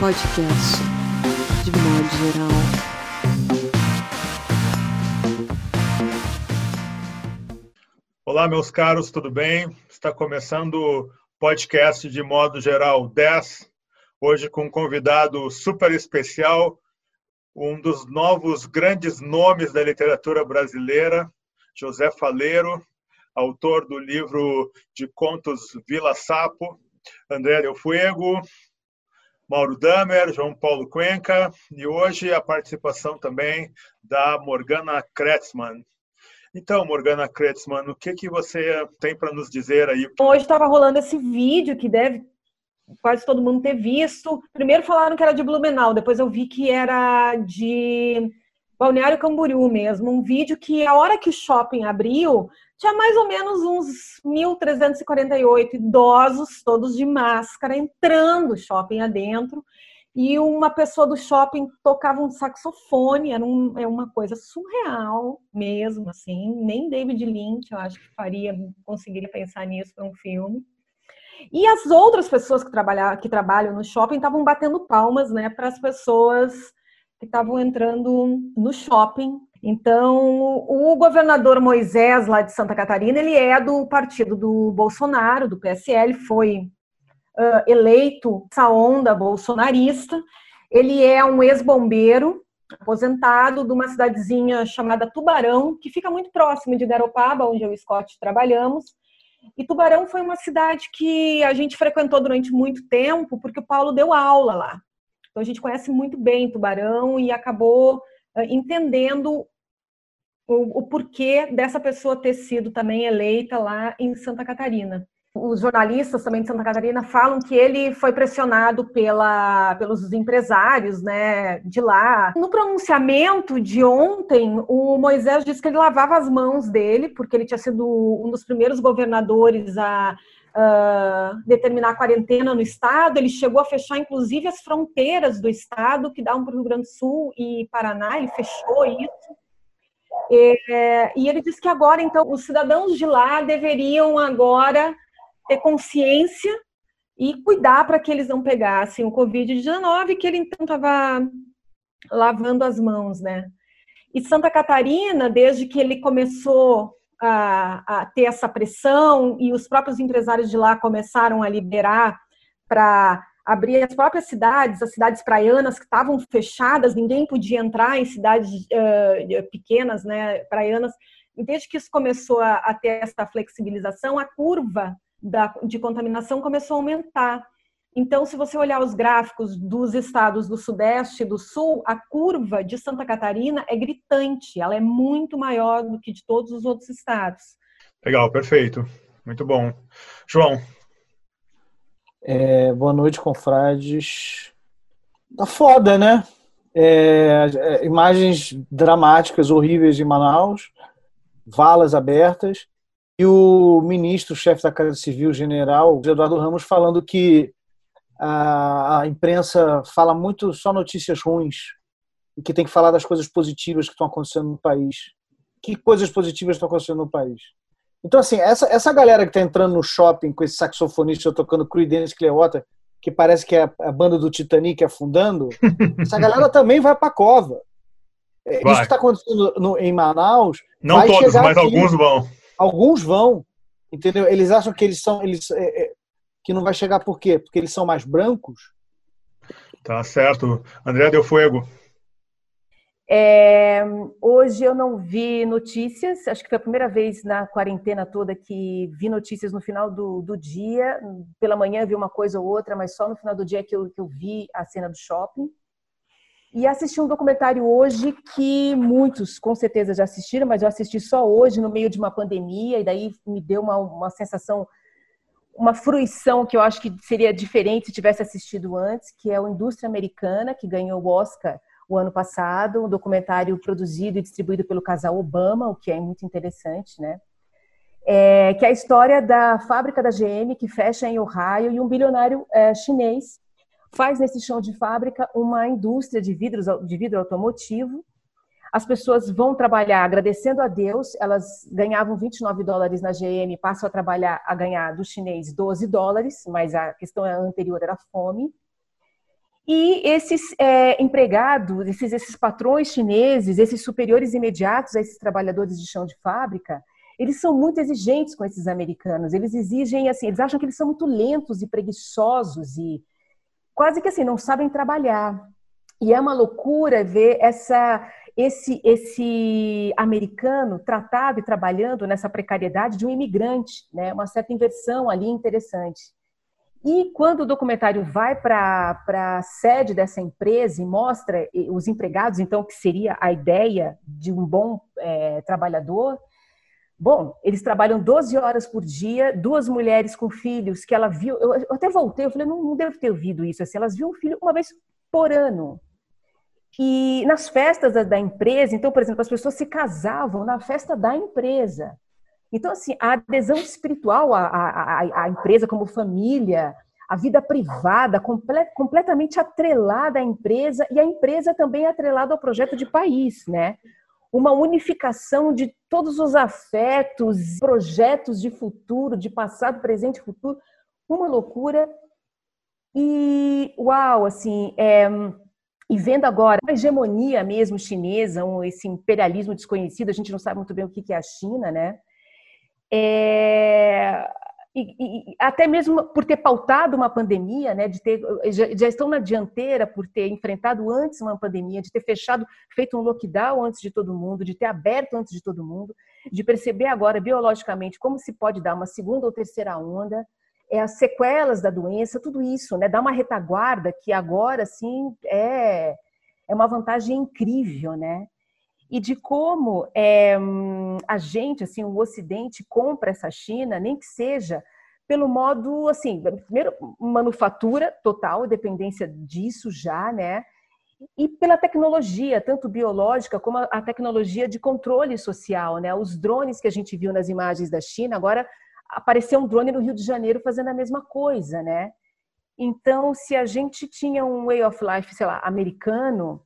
podcast de modo geral. Olá, meus caros, tudo bem? Está começando o podcast de modo geral 10, hoje com um convidado super especial, um dos novos grandes nomes da literatura brasileira, José Faleiro, autor do livro de contos Vila Sapo, André Del Fuego, Mauro Damer, João Paulo Cuenca e hoje a participação também da Morgana Kretzmann. Então, Morgana Kretzmann, o que, que você tem para nos dizer aí? Hoje estava rolando esse vídeo que deve quase todo mundo ter visto. Primeiro falaram que era de Blumenau, depois eu vi que era de Balneário Camboriú mesmo. Um vídeo que a hora que o shopping abriu, tinha mais ou menos uns 1.348 idosos, todos de máscara, entrando shopping adentro. E uma pessoa do shopping tocava um saxofone, era um, é uma coisa surreal mesmo, assim. Nem David Lynch, eu acho que faria, conseguiria pensar nisso para um filme. E as outras pessoas que, que trabalham no shopping estavam batendo palmas, né, para as pessoas que estavam entrando no shopping então, o governador Moisés, lá de Santa Catarina, ele é do partido do Bolsonaro, do PSL, foi uh, eleito essa onda bolsonarista. Ele é um ex-bombeiro, aposentado, de uma cidadezinha chamada Tubarão, que fica muito próximo de Garopaba, onde eu e o Scott trabalhamos. E Tubarão foi uma cidade que a gente frequentou durante muito tempo, porque o Paulo deu aula lá. Então, a gente conhece muito bem Tubarão e acabou entendendo o, o porquê dessa pessoa ter sido também eleita lá em Santa Catarina. Os jornalistas também de Santa Catarina falam que ele foi pressionado pela, pelos empresários né, de lá. No pronunciamento de ontem, o Moisés disse que ele lavava as mãos dele, porque ele tinha sido um dos primeiros governadores a uh, determinar a quarentena no estado. Ele chegou a fechar, inclusive, as fronteiras do estado, que dão para o Rio Grande do Sul e Paraná. Ele fechou isso. É, e ele disse que agora, então, os cidadãos de lá deveriam agora ter consciência e cuidar para que eles não pegassem o Covid-19, que ele então estava lavando as mãos, né? E Santa Catarina, desde que ele começou a, a ter essa pressão e os próprios empresários de lá começaram a liberar para abrir as próprias cidades, as cidades praianas que estavam fechadas, ninguém podia entrar em cidades uh, pequenas, né, praianas. Desde que isso começou a, a ter essa flexibilização, a curva da, de contaminação começou a aumentar. Então, se você olhar os gráficos dos estados do Sudeste e do Sul, a curva de Santa Catarina é gritante, ela é muito maior do que de todos os outros estados. Legal, perfeito. Muito bom. João, é, boa noite, confrades. Tá foda, né? É, é, imagens dramáticas, horríveis de Manaus, valas abertas, e o ministro, chefe da Casa Civil, general Eduardo Ramos, falando que a, a imprensa fala muito só notícias ruins e que tem que falar das coisas positivas que estão acontecendo no país. Que coisas positivas estão acontecendo no país? Então, assim, essa, essa galera que tá entrando no shopping com esse saxofonista tocando Creedence Clearwater, que parece que é a banda do Titanic afundando, essa galera também vai pra cova. É, vai. Isso que está acontecendo no, em Manaus. Não todos, mas aqui. alguns vão. Alguns vão. Entendeu? Eles acham que eles são. Eles, é, é, que não vai chegar por quê? Porque eles são mais brancos? Tá certo. André Del Fuego. É, hoje eu não vi notícias, acho que foi a primeira vez na quarentena toda que vi notícias no final do, do dia. Pela manhã vi uma coisa ou outra, mas só no final do dia que eu, que eu vi a cena do shopping. E assisti um documentário hoje que muitos com certeza já assistiram, mas eu assisti só hoje, no meio de uma pandemia, e daí me deu uma, uma sensação, uma fruição que eu acho que seria diferente se tivesse assistido antes, que é o Indústria Americana, que ganhou o Oscar o ano passado, um documentário produzido e distribuído pelo casal Obama, o que é muito interessante, né? É, que é a história da fábrica da GM que fecha em Ohio e um bilionário é, chinês faz nesse chão de fábrica uma indústria de, vidros, de vidro automotivo. As pessoas vão trabalhar agradecendo a Deus, elas ganhavam 29 dólares na GM, passam a trabalhar a ganhar do chinês 12 dólares, mas a questão anterior era fome. E esses é, empregados, esses, esses patrões chineses, esses superiores imediatos a esses trabalhadores de chão de fábrica, eles são muito exigentes com esses americanos. Eles exigem, assim, eles acham que eles são muito lentos e preguiçosos e quase que assim, não sabem trabalhar. E é uma loucura ver essa, esse, esse americano tratado e trabalhando nessa precariedade de um imigrante, né? uma certa inversão ali interessante. E quando o documentário vai para a sede dessa empresa e mostra os empregados, então, que seria a ideia de um bom é, trabalhador, bom, eles trabalham 12 horas por dia, duas mulheres com filhos que ela viu, eu, até voltei, eu falei, não, não ter ouvido isso, assim, elas viam um filho uma vez por ano. E nas festas da, da empresa, então, por exemplo, as pessoas se casavam na festa da empresa. Então, assim, a adesão espiritual à, à, à empresa como família, a vida privada comple completamente atrelada à empresa e a empresa também atrelada ao projeto de país, né? Uma unificação de todos os afetos, projetos de futuro, de passado, presente e futuro, uma loucura. E, uau, assim, é, e vendo agora a hegemonia mesmo chinesa, esse imperialismo desconhecido, a gente não sabe muito bem o que é a China, né? É, e, e, até mesmo por ter pautado uma pandemia, né, de ter, já, já, estão na dianteira por ter enfrentado antes uma pandemia, de ter fechado, feito um lockdown antes de todo mundo, de ter aberto antes de todo mundo, de perceber agora biologicamente como se pode dar uma segunda ou terceira onda, é as sequelas da doença, tudo isso, né, dá uma retaguarda que agora sim é é uma vantagem incrível, né? e de como é, a gente, assim, o Ocidente compra essa China, nem que seja pelo modo, assim, primeiro, manufatura total, dependência disso já, né? E pela tecnologia, tanto biológica como a tecnologia de controle social, né? Os drones que a gente viu nas imagens da China, agora apareceu um drone no Rio de Janeiro fazendo a mesma coisa, né? Então, se a gente tinha um way of life, sei lá, americano,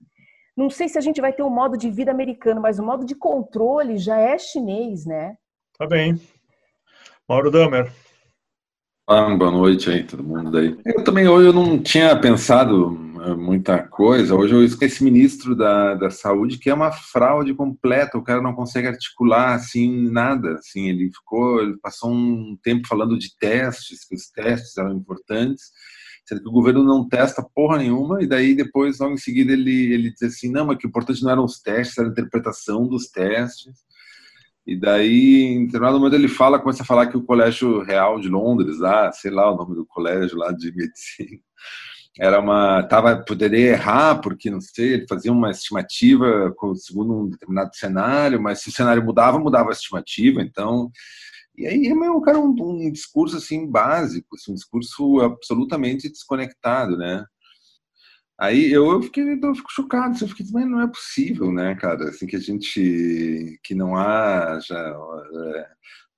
não sei se a gente vai ter um modo de vida americano, mas o modo de controle já é chinês, né? Tá bem. Mauro Damer. Ah, boa noite aí, todo mundo aí. Eu também hoje eu não tinha pensado muita coisa. Hoje eu esqueci ministro da, da saúde, que é uma fraude completa. O cara não consegue articular assim nada. Assim, ele ficou, ele passou um tempo falando de testes, que os testes eram importantes sendo que o governo não testa porra nenhuma, e daí depois, logo em seguida, ele, ele diz assim, não, mas que o importante não eram os testes, era a interpretação dos testes. E daí, em determinado momento, ele fala, começa a falar que o Colégio Real de Londres, lá, sei lá o nome do colégio lá de medicina, era uma tava poderia errar porque não sei ele fazia uma estimativa segundo um determinado cenário mas se o cenário mudava mudava a estimativa então e aí é um cara um, um discurso assim básico, assim, um discurso absolutamente desconectado, né? Aí eu, eu, fiquei, eu fico chocado, eu fiquei, mas não é possível, né, cara, assim que a gente que não há já, é,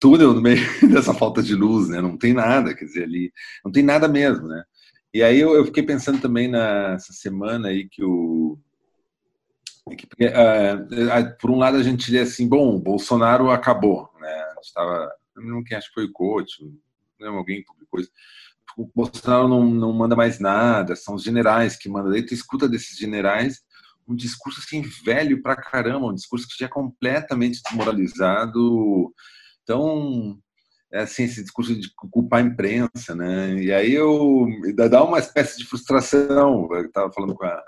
túnel no meio dessa falta de luz, né? Não tem nada, quer dizer ali, não tem nada mesmo, né? E aí eu, eu fiquei pensando também nessa semana aí que o uh, por um lado a gente diria assim, bom, o Bolsonaro acabou, né? Estava não quem acho que foi o coach, não alguém publicou isso. O Bolsonaro não, não manda mais nada, são os generais que mandam. Daí tu escuta desses generais um discurso assim velho pra caramba, um discurso que já é completamente desmoralizado. Então, assim, esse discurso de culpar a imprensa, né? E aí eu dá uma espécie de frustração. Eu estava falando com a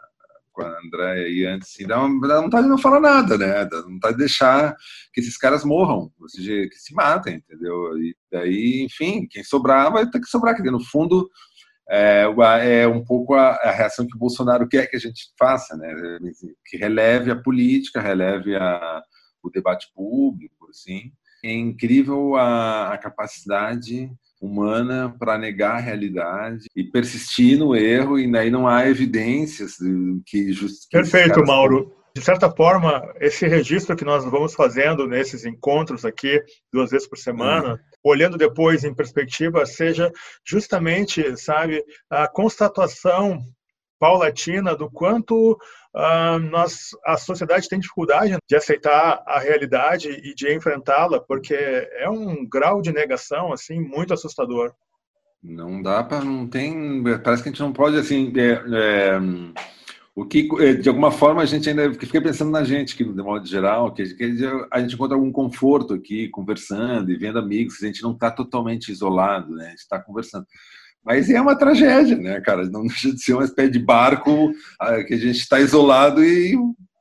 com a Andréia aí antes, assim, dá, uma, dá vontade de não falar nada, né? Dá vontade de deixar que esses caras morram, ou seja, que se matem, entendeu? E daí, enfim, quem sobrar vai ter que sobrar, porque no fundo é, é um pouco a, a, reação que o Bolsonaro quer que a gente faça, né? Que releve a política, releve a, o debate público, assim. É incrível a, a capacidade humana para negar a realidade e persistir no erro, e daí não há evidências que justificam. Perfeito, Mauro. De certa forma, esse registro que nós vamos fazendo nesses encontros aqui, duas vezes por semana, uhum. olhando depois em perspectiva, seja justamente, sabe, a constatação paulatina do quanto uh, nós, a sociedade tem dificuldade de aceitar a realidade e de enfrentá-la, porque é um grau de negação assim muito assustador. Não dá para, não tem, parece que a gente não pode assim, é, é, o que é, de alguma forma a gente ainda fica pensando na gente que de modo geral, que a gente encontra algum conforto aqui conversando e vendo amigos, a gente não está totalmente isolado, né? Está conversando. Mas é uma tragédia, né, cara? Não deixa de ser uma espécie de barco ah, que a gente está isolado e,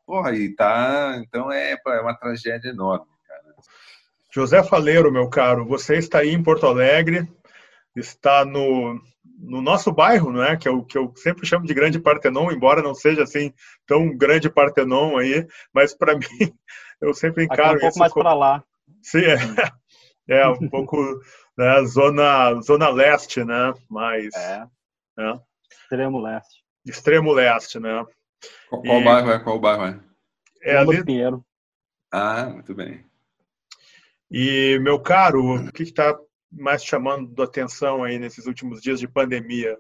porra, e tá. Então é, é uma tragédia enorme, cara. José Faleiro, meu caro, você está aí em Porto Alegre, está no, no nosso bairro, não é? Que é o que eu sempre chamo de Grande Partenon, embora não seja assim tão grande Partenon aí, mas para mim eu sempre encaro Aqui é um pouco mais para lá. Sim, é, é um pouco né, zona zona leste, né? Mais é. é. Extremo leste. Extremo leste, né? Qual, qual e... bairro é? Qual bairro é? É ali... Pinheiro. Ah, muito bem. E meu caro, o que está mais chamando a atenção aí nesses últimos dias de pandemia?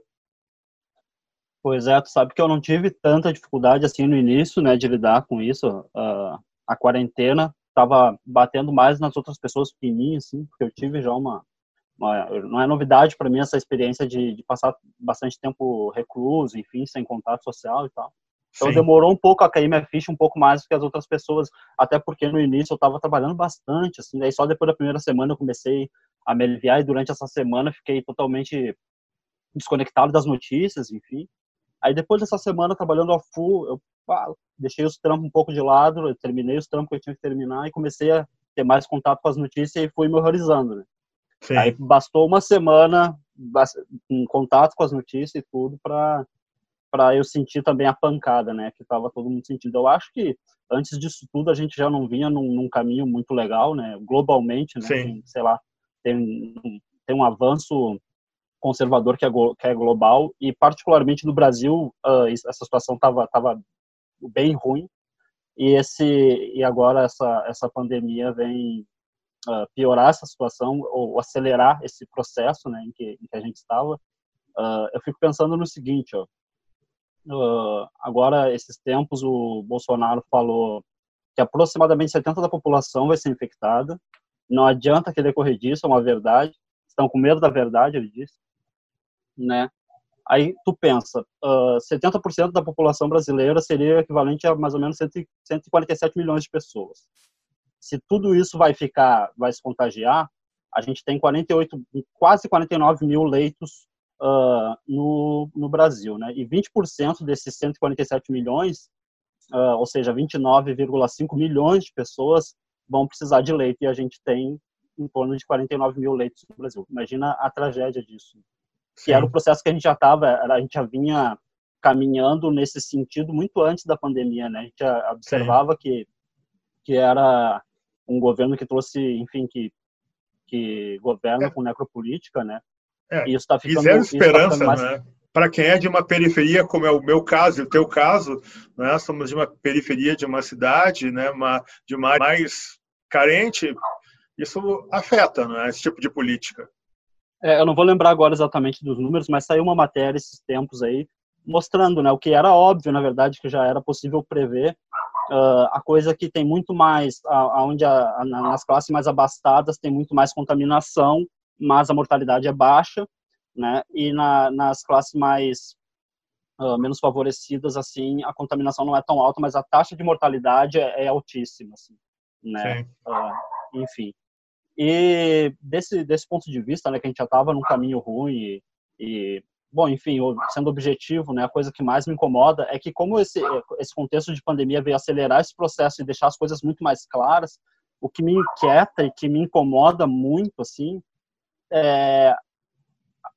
Pois é, tu sabe que eu não tive tanta dificuldade assim no início, né, de lidar com isso. Uh, a quarentena estava batendo mais nas outras pessoas pequenininhas, assim, porque eu tive já uma, uma não é novidade para mim essa experiência de, de, passar bastante tempo recluso, enfim, sem contato social e tal. Então Sim. demorou um pouco a cair minha ficha um pouco mais do que as outras pessoas, até porque no início eu estava trabalhando bastante, assim, daí só depois da primeira semana eu comecei a me aliviar e durante essa semana fiquei totalmente desconectado das notícias, enfim. Aí depois dessa semana trabalhando a full, eu ah, deixei os trampos um pouco de lado, terminei os trampos que eu tinha que terminar e comecei a ter mais contato com as notícias e fui me horrorizando, né? Sim. Aí bastou uma semana em contato com as notícias e tudo para para eu sentir também a pancada, né, que estava todo mundo sentindo. Eu acho que antes disso tudo a gente já não vinha num, num caminho muito legal, né, globalmente, né, Sim. sei lá, tem, tem um avanço conservador que é, que é global e particularmente no Brasil uh, essa situação estava tava bem ruim e esse e agora essa essa pandemia vem uh, piorar essa situação ou acelerar esse processo né em que, em que a gente estava uh, eu fico pensando no seguinte ó agora esses tempos o Bolsonaro falou que aproximadamente 70 da população vai ser infectada não adianta querer correr disso, é uma verdade. Estão com medo da verdade, ele disse. Né? Aí tu pensa, uh, 70% da população brasileira seria equivalente a mais ou menos 147 milhões de pessoas. Se tudo isso vai ficar, vai se contagiar, a gente tem 48, quase 49 mil leitos uh, no, no Brasil, né? E 20% desses 147 milhões, uh, ou seja, 29,5 milhões de pessoas, vão precisar de leito e a gente tem em torno de 49 mil leitos no Brasil. Imagina a tragédia disso. Que era o processo que a gente já estava, a gente já vinha caminhando nesse sentido muito antes da pandemia, né? A gente observava que que era um governo que trouxe, enfim, que que governa é. com necropolítica, né? É. E isso está ficando. E zero tá esperança, tá mais... né? Para quem é de uma periferia, como é o meu caso e o teu caso, né? Somos de uma periferia de uma cidade, né? Uma, de uma mais carente, isso afeta né, esse tipo de política. É, eu não vou lembrar agora exatamente dos números, mas saiu uma matéria esses tempos aí mostrando né, o que era óbvio, na verdade, que já era possível prever, uh, a coisa que tem muito mais, aonde nas classes mais abastadas tem muito mais contaminação, mas a mortalidade é baixa, né, e na, nas classes mais uh, menos favorecidas, assim, a contaminação não é tão alta, mas a taxa de mortalidade é, é altíssima, assim né? Uh, enfim. E desse, desse ponto de vista, né, que a gente já estava num caminho ruim e, e, bom, enfim, sendo objetivo, né, a coisa que mais me incomoda é que como esse, esse contexto de pandemia veio acelerar esse processo e deixar as coisas muito mais claras, o que me inquieta e que me incomoda muito, assim, é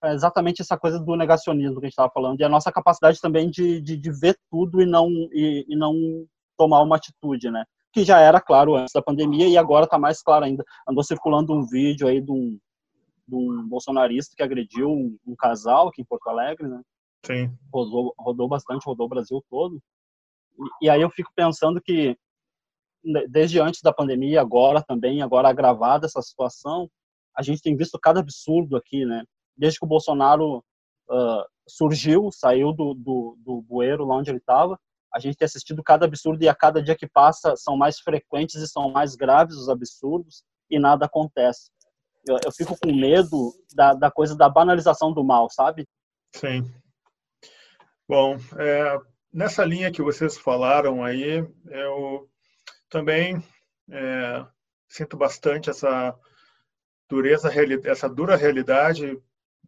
exatamente essa coisa do negacionismo que a gente estava falando e a nossa capacidade também de, de, de ver tudo e não e, e não tomar uma atitude, né? que já era claro antes da pandemia e agora está mais claro ainda. Andou circulando um vídeo aí de um, de um bolsonarista que agrediu um, um, casal aqui em Porto Alegre, né? Sim. Rodou, rodou bastante, rodou o Brasil todo. E, e aí eu fico pensando que né, desde antes da pandemia, agora também, agora agravada essa situação, a gente tem visto cada absurdo aqui, né? Desde que o Bolsonaro uh, surgiu, saiu do, do, do bueiro lá onde ele estava, a gente tem assistido cada absurdo e a cada dia que passa são mais frequentes e são mais graves os absurdos e nada acontece. Eu, eu fico com medo da, da coisa da banalização do mal, sabe? Sim. Bom, é, nessa linha que vocês falaram aí, eu também é, sinto bastante essa dureza, essa dura realidade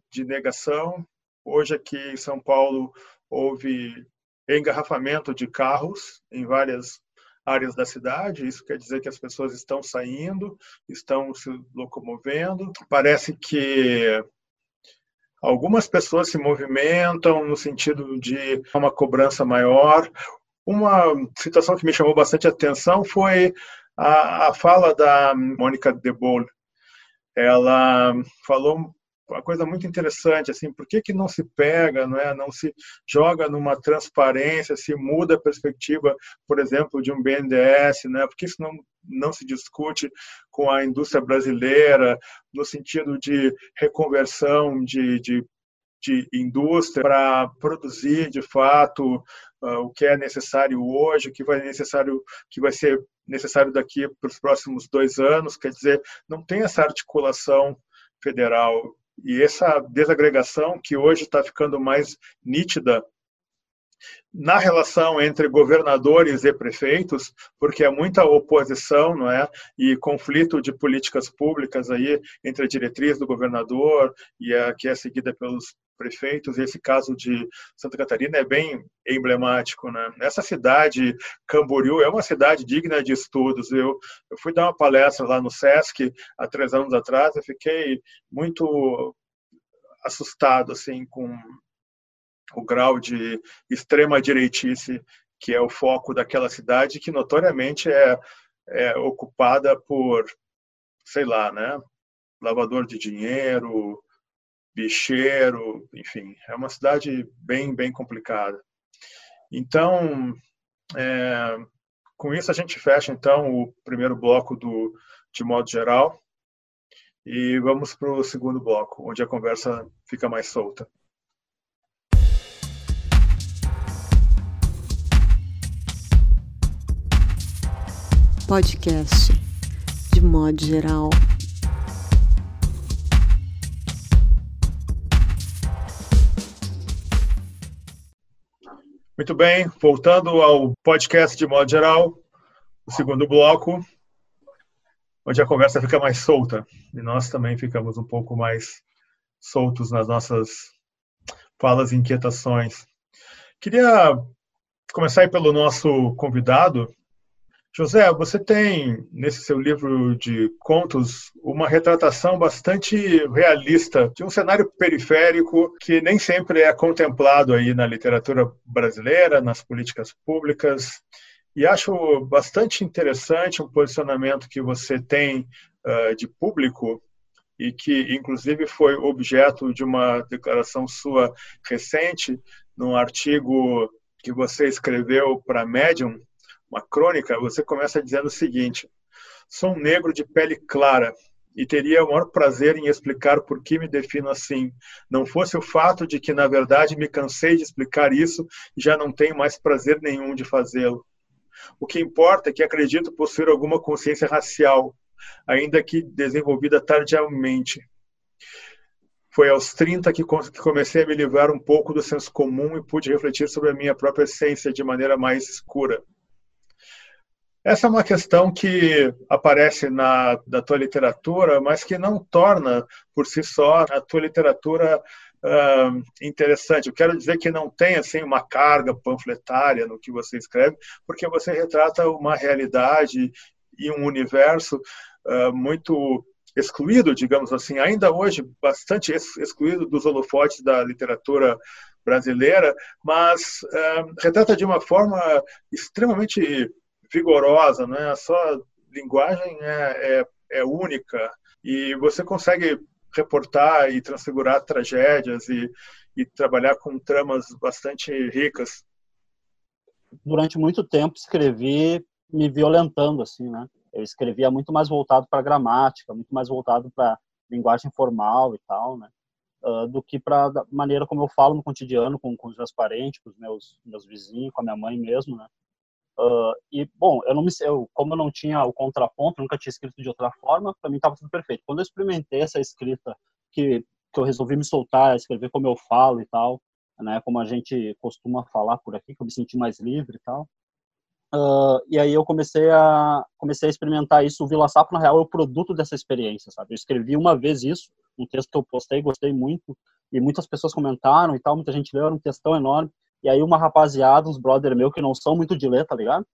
de negação. Hoje aqui em São Paulo houve engarrafamento de carros em várias áreas da cidade. Isso quer dizer que as pessoas estão saindo, estão se locomovendo. Parece que algumas pessoas se movimentam no sentido de uma cobrança maior. Uma situação que me chamou bastante atenção foi a, a fala da Mônica De Boll. Ela falou uma coisa muito interessante, assim, por que, que não se pega, não, é, não se joga numa transparência, se muda a perspectiva, por exemplo, de um BNDES, né? por que isso não, não se discute com a indústria brasileira no sentido de reconversão de, de de indústria para produzir de fato uh, o que é necessário hoje, o que vai necessário que vai ser necessário daqui para os próximos dois anos. Quer dizer, não tem essa articulação federal e essa desagregação que hoje está ficando mais nítida na relação entre governadores e prefeitos, porque há muita oposição, não é, e conflito de políticas públicas aí entre a diretriz do governador e a que é seguida pelos prefeitos. Esse caso de Santa Catarina é bem emblemático, né? Essa cidade, Camboriú, é uma cidade digna de estudos. Eu, eu fui dar uma palestra lá no SESC há três anos atrás. Eu fiquei muito assustado assim com o grau de extrema direitice que é o foco daquela cidade, que notoriamente é, é ocupada por, sei lá, né, lavador de dinheiro, bicheiro, enfim, é uma cidade bem, bem complicada. Então, é, com isso a gente fecha então o primeiro bloco do de modo geral e vamos para o segundo bloco, onde a conversa fica mais solta. podcast de modo geral. Muito bem, voltando ao podcast de modo geral, o segundo bloco, onde a conversa fica mais solta e nós também ficamos um pouco mais soltos nas nossas falas e inquietações. Queria começar pelo nosso convidado, José, você tem nesse seu livro de contos uma retratação bastante realista de um cenário periférico que nem sempre é contemplado aí na literatura brasileira, nas políticas públicas. E acho bastante interessante um posicionamento que você tem uh, de público e que, inclusive, foi objeto de uma declaração sua recente, num artigo que você escreveu para Medium, uma crônica, você começa dizendo o seguinte: sou um negro de pele clara e teria o maior prazer em explicar por que me defino assim. Não fosse o fato de que, na verdade, me cansei de explicar isso e já não tenho mais prazer nenhum de fazê-lo. O que importa é que acredito possuir alguma consciência racial, ainda que desenvolvida tardiamente. Foi aos 30 que comecei a me livrar um pouco do senso comum e pude refletir sobre a minha própria essência de maneira mais escura. Essa é uma questão que aparece na da tua literatura, mas que não torna por si só a tua literatura uh, interessante. Eu quero dizer que não tem assim uma carga panfletária no que você escreve, porque você retrata uma realidade e um universo uh, muito excluído, digamos assim, ainda hoje bastante excluído dos holofotes da literatura brasileira, mas uh, retrata de uma forma extremamente vigorosa, né? A sua linguagem é, é, é única e você consegue reportar e transfigurar tragédias e, e trabalhar com tramas bastante ricas. Durante muito tempo escrevi me violentando assim, né? Eu escrevia muito mais voltado para gramática, muito mais voltado para linguagem formal e tal, né? Uh, do que para maneira como eu falo no cotidiano com, com os meus parentes, com os meus meus vizinhos, com a minha mãe mesmo, né? Uh, e, bom, eu não me, eu, como eu não tinha o contraponto, nunca tinha escrito de outra forma, para mim estava tudo perfeito. Quando eu experimentei essa escrita, que, que eu resolvi me soltar, escrever como eu falo e tal, né, como a gente costuma falar por aqui, que eu me senti mais livre e tal. Uh, e aí eu comecei a comecei a experimentar isso. O Vila Sapo, na real, é o produto dessa experiência, sabe? Eu escrevi uma vez isso, um texto que eu postei, gostei muito, e muitas pessoas comentaram e tal, muita gente leu, era um textão enorme. E aí uma rapaziada, uns brother meu que não são muito de ler, tá ligado?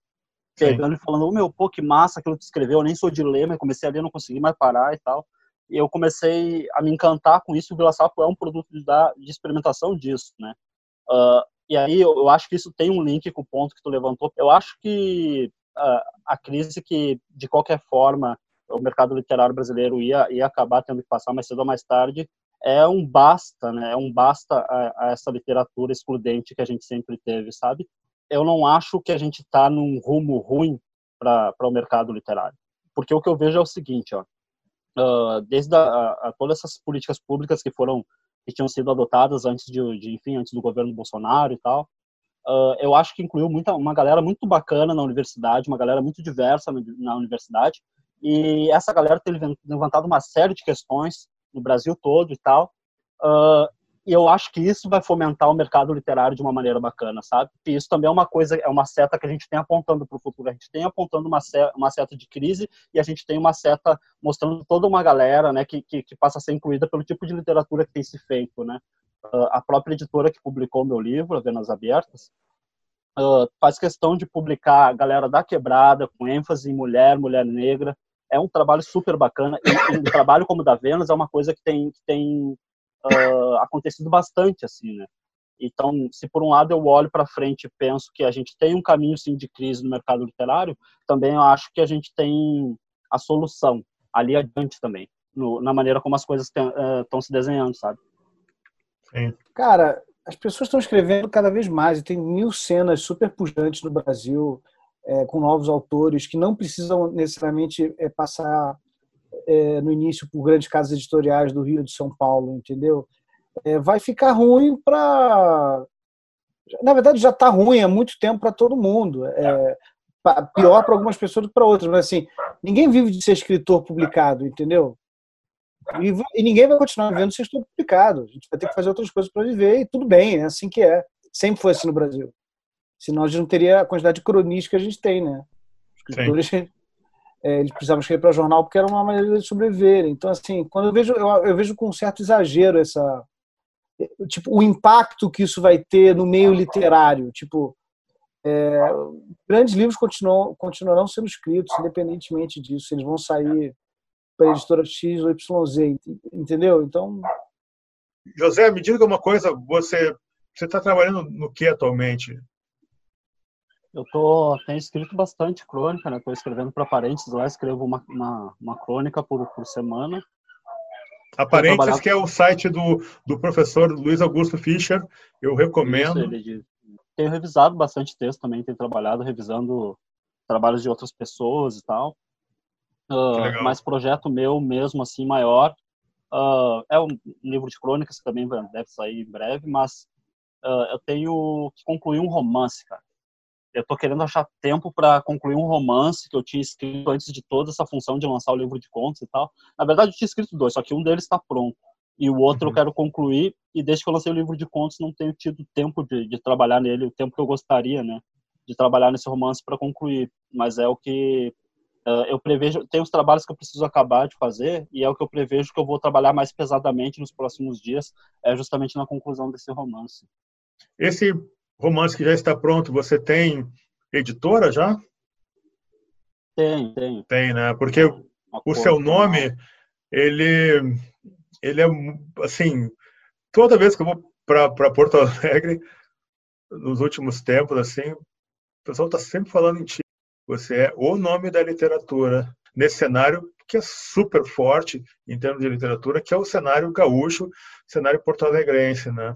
Pegando Sim. e falando, oh, meu, pô, que massa aquilo que tu escreveu, eu nem sou de ler, mas comecei a ler, não consegui mais parar e tal. E eu comecei a me encantar com isso, o Vila Sapo é um produto de, de experimentação disso, né? Uh, e aí eu, eu, acho que isso tem um link com o ponto que tu levantou. Eu acho que uh, a crise que, de qualquer forma, o mercado literário brasileiro ia, ia acabar tendo que passar mais cedo ou mais tarde, é um basta, né? É um basta a, a essa literatura excludente que a gente sempre teve, sabe? Eu não acho que a gente está num rumo ruim para o mercado literário, porque o que eu vejo é o seguinte, ó, uh, desde a, a, todas essas políticas públicas que foram que tinham sido adotadas antes de, de enfim, antes do governo Bolsonaro e tal, uh, eu acho que incluiu muita, uma galera muito bacana na universidade, uma galera muito diversa na universidade, e essa galera tem levantado uma série de questões no Brasil todo e tal. Uh, e eu acho que isso vai fomentar o mercado literário de uma maneira bacana, sabe? E isso também é uma coisa, é uma seta que a gente tem apontando para o futuro. A gente tem apontando uma seta, uma seta de crise e a gente tem uma seta mostrando toda uma galera, né, que, que, que passa a ser incluída pelo tipo de literatura que tem se feito, né? Uh, a própria editora que publicou meu livro, Venas Abertas, uh, faz questão de publicar a galera da quebrada com ênfase em mulher, mulher negra, é um trabalho super bacana. E um trabalho como o da Vênus é uma coisa que tem, que tem uh, acontecido bastante, assim, né? Então, se por um lado eu olho para frente e penso que a gente tem um caminho sim de crise no mercado literário, também eu acho que a gente tem a solução ali adiante também, no, na maneira como as coisas estão uh, se desenhando, sabe? Sim. Cara, as pessoas estão escrevendo cada vez mais e tem mil cenas super pujantes no Brasil é, com novos autores que não precisam necessariamente é, passar é, no início por grandes casas editoriais do Rio de São Paulo, entendeu? É, vai ficar ruim para. Na verdade, já está ruim há muito tempo para todo mundo. É, pior para algumas pessoas do que para outras, mas assim, ninguém vive de ser escritor publicado, entendeu? E, ninguém vai continuar vivendo ser escritor publicado. A gente vai ter que fazer outras coisas para viver e tudo bem, é assim que é. Sempre foi assim no Brasil. Senão a gente não teria a quantidade de cronistas que a gente tem, né? Os escritores, é, eles precisavam escrever para jornal porque era uma maneira de sobreviver. Então, assim, quando eu vejo, eu, eu vejo com um certo exagero essa, tipo, o impacto que isso vai ter no meio literário. Tipo, é, grandes livros continuam, continuarão sendo escritos, independentemente disso. Eles vão sair para a editora X ou YZ, entendeu? Então. José, me diga uma coisa: você você está trabalhando no que atualmente? Eu tô, tenho escrito bastante crônica, né? Estou escrevendo para Parentes lá, escrevo uma, uma, uma crônica por, por semana. A Parentes, que é o site do, do professor Luiz Augusto Fischer, eu recomendo. Isso, tenho revisado bastante texto também, tenho trabalhado revisando trabalhos de outras pessoas e tal. Uh, mas projeto meu mesmo, assim, maior, uh, é um livro de crônicas que também deve sair em breve, mas uh, eu tenho que concluir um romance, cara eu tô querendo achar tempo para concluir um romance que eu tinha escrito antes de toda essa função de lançar o livro de contos e tal. Na verdade, eu tinha escrito dois, só que um deles está pronto. E o outro uhum. eu quero concluir, e desde que eu lancei o livro de contos, não tenho tido tempo de, de trabalhar nele, o tempo que eu gostaria, né? De trabalhar nesse romance para concluir. Mas é o que uh, eu prevejo. Tem os trabalhos que eu preciso acabar de fazer, e é o que eu prevejo que eu vou trabalhar mais pesadamente nos próximos dias, é justamente na conclusão desse romance. Esse romance que já está pronto, você tem editora já? Tem, tem. Tem, né? Porque o seu nome, ele, ele é assim, toda vez que eu vou para Porto Alegre, nos últimos tempos, assim, o pessoal está sempre falando em ti. Você é o nome da literatura nesse cenário que é super forte em termos de literatura, que é o cenário gaúcho, cenário porto-alegrense, né?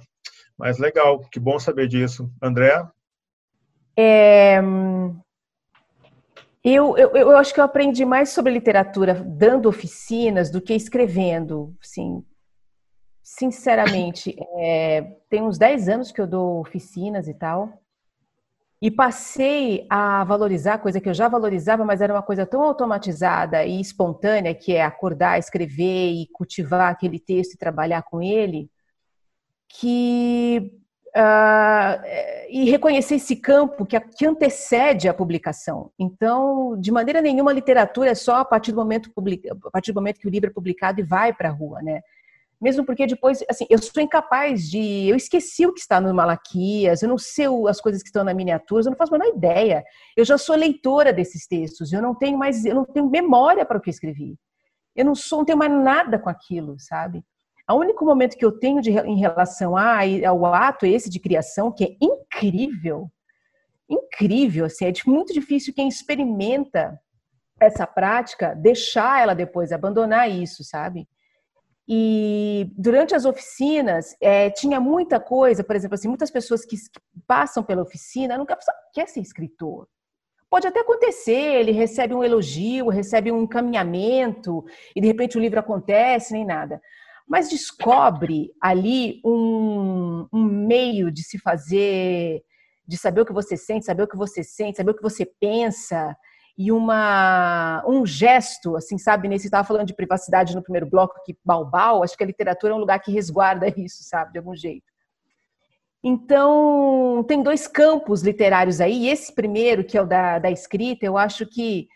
Mas legal, que bom saber disso. André? É, eu, eu, eu acho que eu aprendi mais sobre literatura dando oficinas do que escrevendo. Sim, sinceramente, é, tem uns 10 anos que eu dou oficinas e tal. E passei a valorizar, coisa que eu já valorizava, mas era uma coisa tão automatizada e espontânea, que é acordar, escrever e cultivar aquele texto e trabalhar com ele, que Uh, e reconhecer esse campo que, que, antecede a publicação. Então, de maneira nenhuma, a literatura é só a partir do momento, publica, a partir do momento que o livro é publicado e vai para a rua, né? Mesmo porque depois, assim, eu sou incapaz de. Eu esqueci o que está no Malaquias, eu não sei as coisas que estão na miniatura, eu não faço a menor ideia. Eu já sou leitora desses textos, eu não tenho mais, eu não tenho memória para o que escrevi. Eu não sou, não tenho mais nada com aquilo, sabe? O único momento que eu tenho de, em relação a, ao ato esse de criação, que é incrível, incrível, assim, é muito difícil quem experimenta essa prática deixar ela depois, abandonar isso, sabe? E durante as oficinas, é, tinha muita coisa, por exemplo, assim, muitas pessoas que passam pela oficina nunca quer ser escritor. Pode até acontecer, ele recebe um elogio, recebe um encaminhamento, e de repente o livro acontece, nem nada mas descobre ali um, um meio de se fazer, de saber o que você sente, saber o que você sente, saber o que você pensa, e uma, um gesto, assim, sabe? Nesse estava falando de privacidade no primeiro bloco, que balbal, acho que a literatura é um lugar que resguarda isso, sabe? De algum jeito. Então, tem dois campos literários aí, e esse primeiro, que é o da, da escrita, eu acho que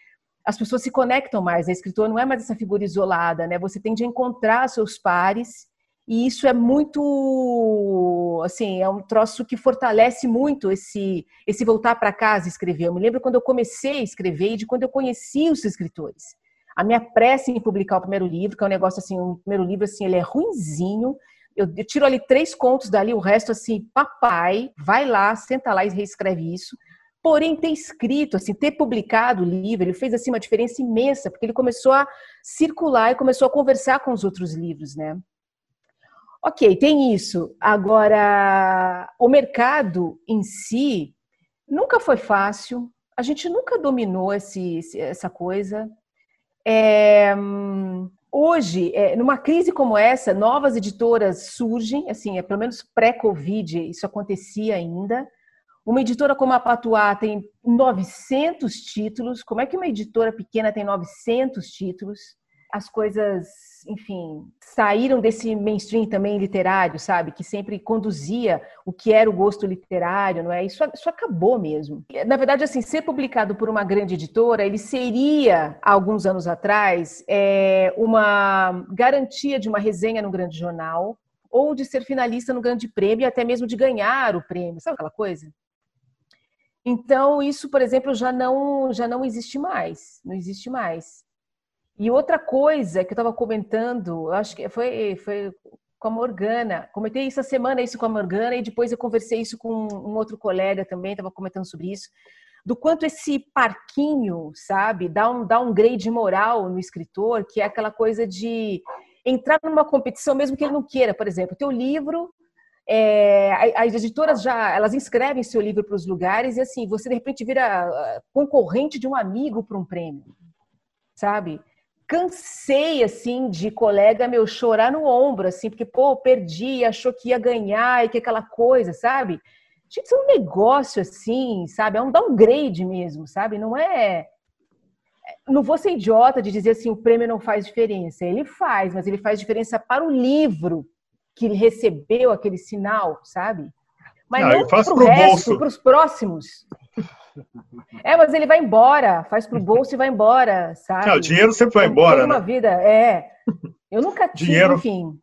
as pessoas se conectam mais. A escritor não é mais essa figura isolada, né? Você tende a encontrar seus pares e isso é muito, assim, é um troço que fortalece muito esse esse voltar para casa e escrever. Eu me lembro quando eu comecei a escrever e de quando eu conheci os escritores. A minha pressa em publicar o primeiro livro, que é um negócio assim, o primeiro livro assim, ele é ruinzinho. Eu, eu tiro ali três contos dali, o resto assim, papai, vai lá, senta lá e reescreve isso. Porém, ter escrito, assim, ter publicado o livro, ele fez assim uma diferença imensa, porque ele começou a circular e começou a conversar com os outros livros, né? Ok, tem isso. Agora, o mercado em si nunca foi fácil. A gente nunca dominou esse, essa coisa. É, hoje, é, numa crise como essa, novas editoras surgem, assim, é, pelo menos pré-Covid, isso acontecia ainda. Uma editora como a Patuá tem 900 títulos. Como é que uma editora pequena tem 900 títulos? As coisas, enfim, saíram desse mainstream também literário, sabe? Que sempre conduzia o que era o gosto literário, não é? Isso, isso acabou mesmo. Na verdade, assim, ser publicado por uma grande editora, ele seria, há alguns anos atrás, é, uma garantia de uma resenha no grande jornal, ou de ser finalista no grande prêmio, até mesmo de ganhar o prêmio, sabe aquela coisa? Então, isso, por exemplo, já não, já não existe mais. Não existe mais. E outra coisa que eu estava comentando, acho que foi, foi com a Morgana. Comentei essa semana isso com a Morgana e depois eu conversei isso com um outro colega também, estava comentando sobre isso. Do quanto esse parquinho, sabe, dá um, dá um grade moral no escritor, que é aquela coisa de entrar numa competição mesmo que ele não queira. Por exemplo, teu livro é, as editoras já elas inscrevem seu livro para os lugares e assim você de repente vira ah, concorrente de um amigo para um prêmio, sabe? Cansei assim de colega meu chorar no ombro assim porque pô perdi, achou que ia ganhar e que aquela coisa, sabe? Tinha que ser um negócio assim, sabe? É um downgrade mesmo, sabe? Não é não vou ser idiota de dizer assim o prêmio não faz diferença. Ele faz, mas ele faz diferença para o livro, que ele recebeu aquele sinal, sabe? Mas não, não para o resto, para os próximos. É, mas ele vai embora, faz pro bolso e vai embora, sabe? Não, o dinheiro sempre vai embora. Tem uma né? vida, é. Eu nunca tive, dinheiro... enfim.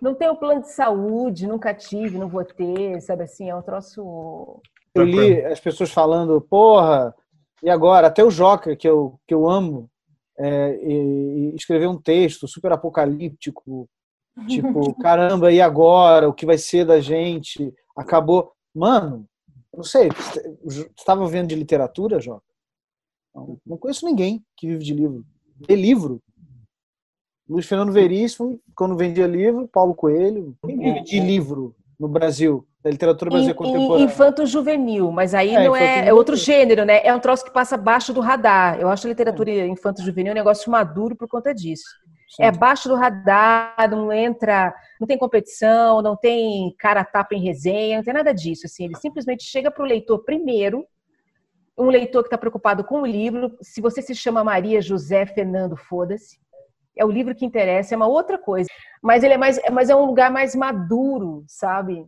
Não tenho plano de saúde, nunca tive, não vou ter, sabe assim, é um troço. Eu li as pessoas falando, porra, e agora? Até o Joca, que eu, que eu amo, é, e, e escreveu um texto super apocalíptico, Tipo, caramba, e agora? O que vai ser da gente? Acabou. Mano, não sei, você estava vendo de literatura, Joca? Não, não conheço ninguém que vive de livro. De livro. Luiz Fernando Veríssimo, quando vendia livro, Paulo Coelho. Quem vive de livro no Brasil? Da literatura brasileira contemporânea. Infanto juvenil, mas aí é, não é, é outro gênero, né? É um troço que passa abaixo do radar. Eu acho a literatura é. infanto juvenil um negócio maduro por conta disso. Sim. É abaixo do radar, não entra, não tem competição, não tem cara tapa em resenha, não tem nada disso. Assim, ele simplesmente chega para o leitor primeiro, um leitor que está preocupado com o livro. Se você se chama Maria José Fernando, foda-se. É o livro que interessa, é uma outra coisa. Mas ele é mais, mas é um lugar mais maduro, sabe?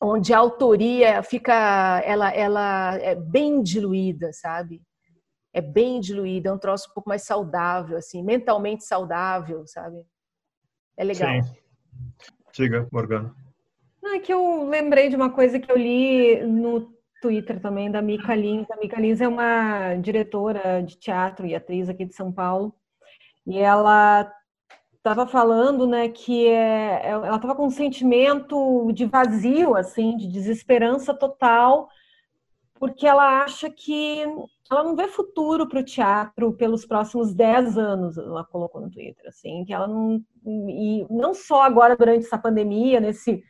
Onde a autoria fica, ela, ela é bem diluída, sabe? É bem diluída, é um troço um pouco mais saudável, assim, mentalmente saudável, sabe? É legal. Sim. Diga, Morgana. Não, é que eu lembrei de uma coisa que eu li no Twitter também, da Mica Lins. A Mica Lins é uma diretora de teatro e atriz aqui de São Paulo. E ela estava falando, né, que é, ela estava com um sentimento de vazio, assim, de desesperança total, porque ela acha que ela não vê futuro para o teatro pelos próximos 10 anos, ela colocou no Twitter, assim, que ela não. E não só agora durante essa pandemia, nesse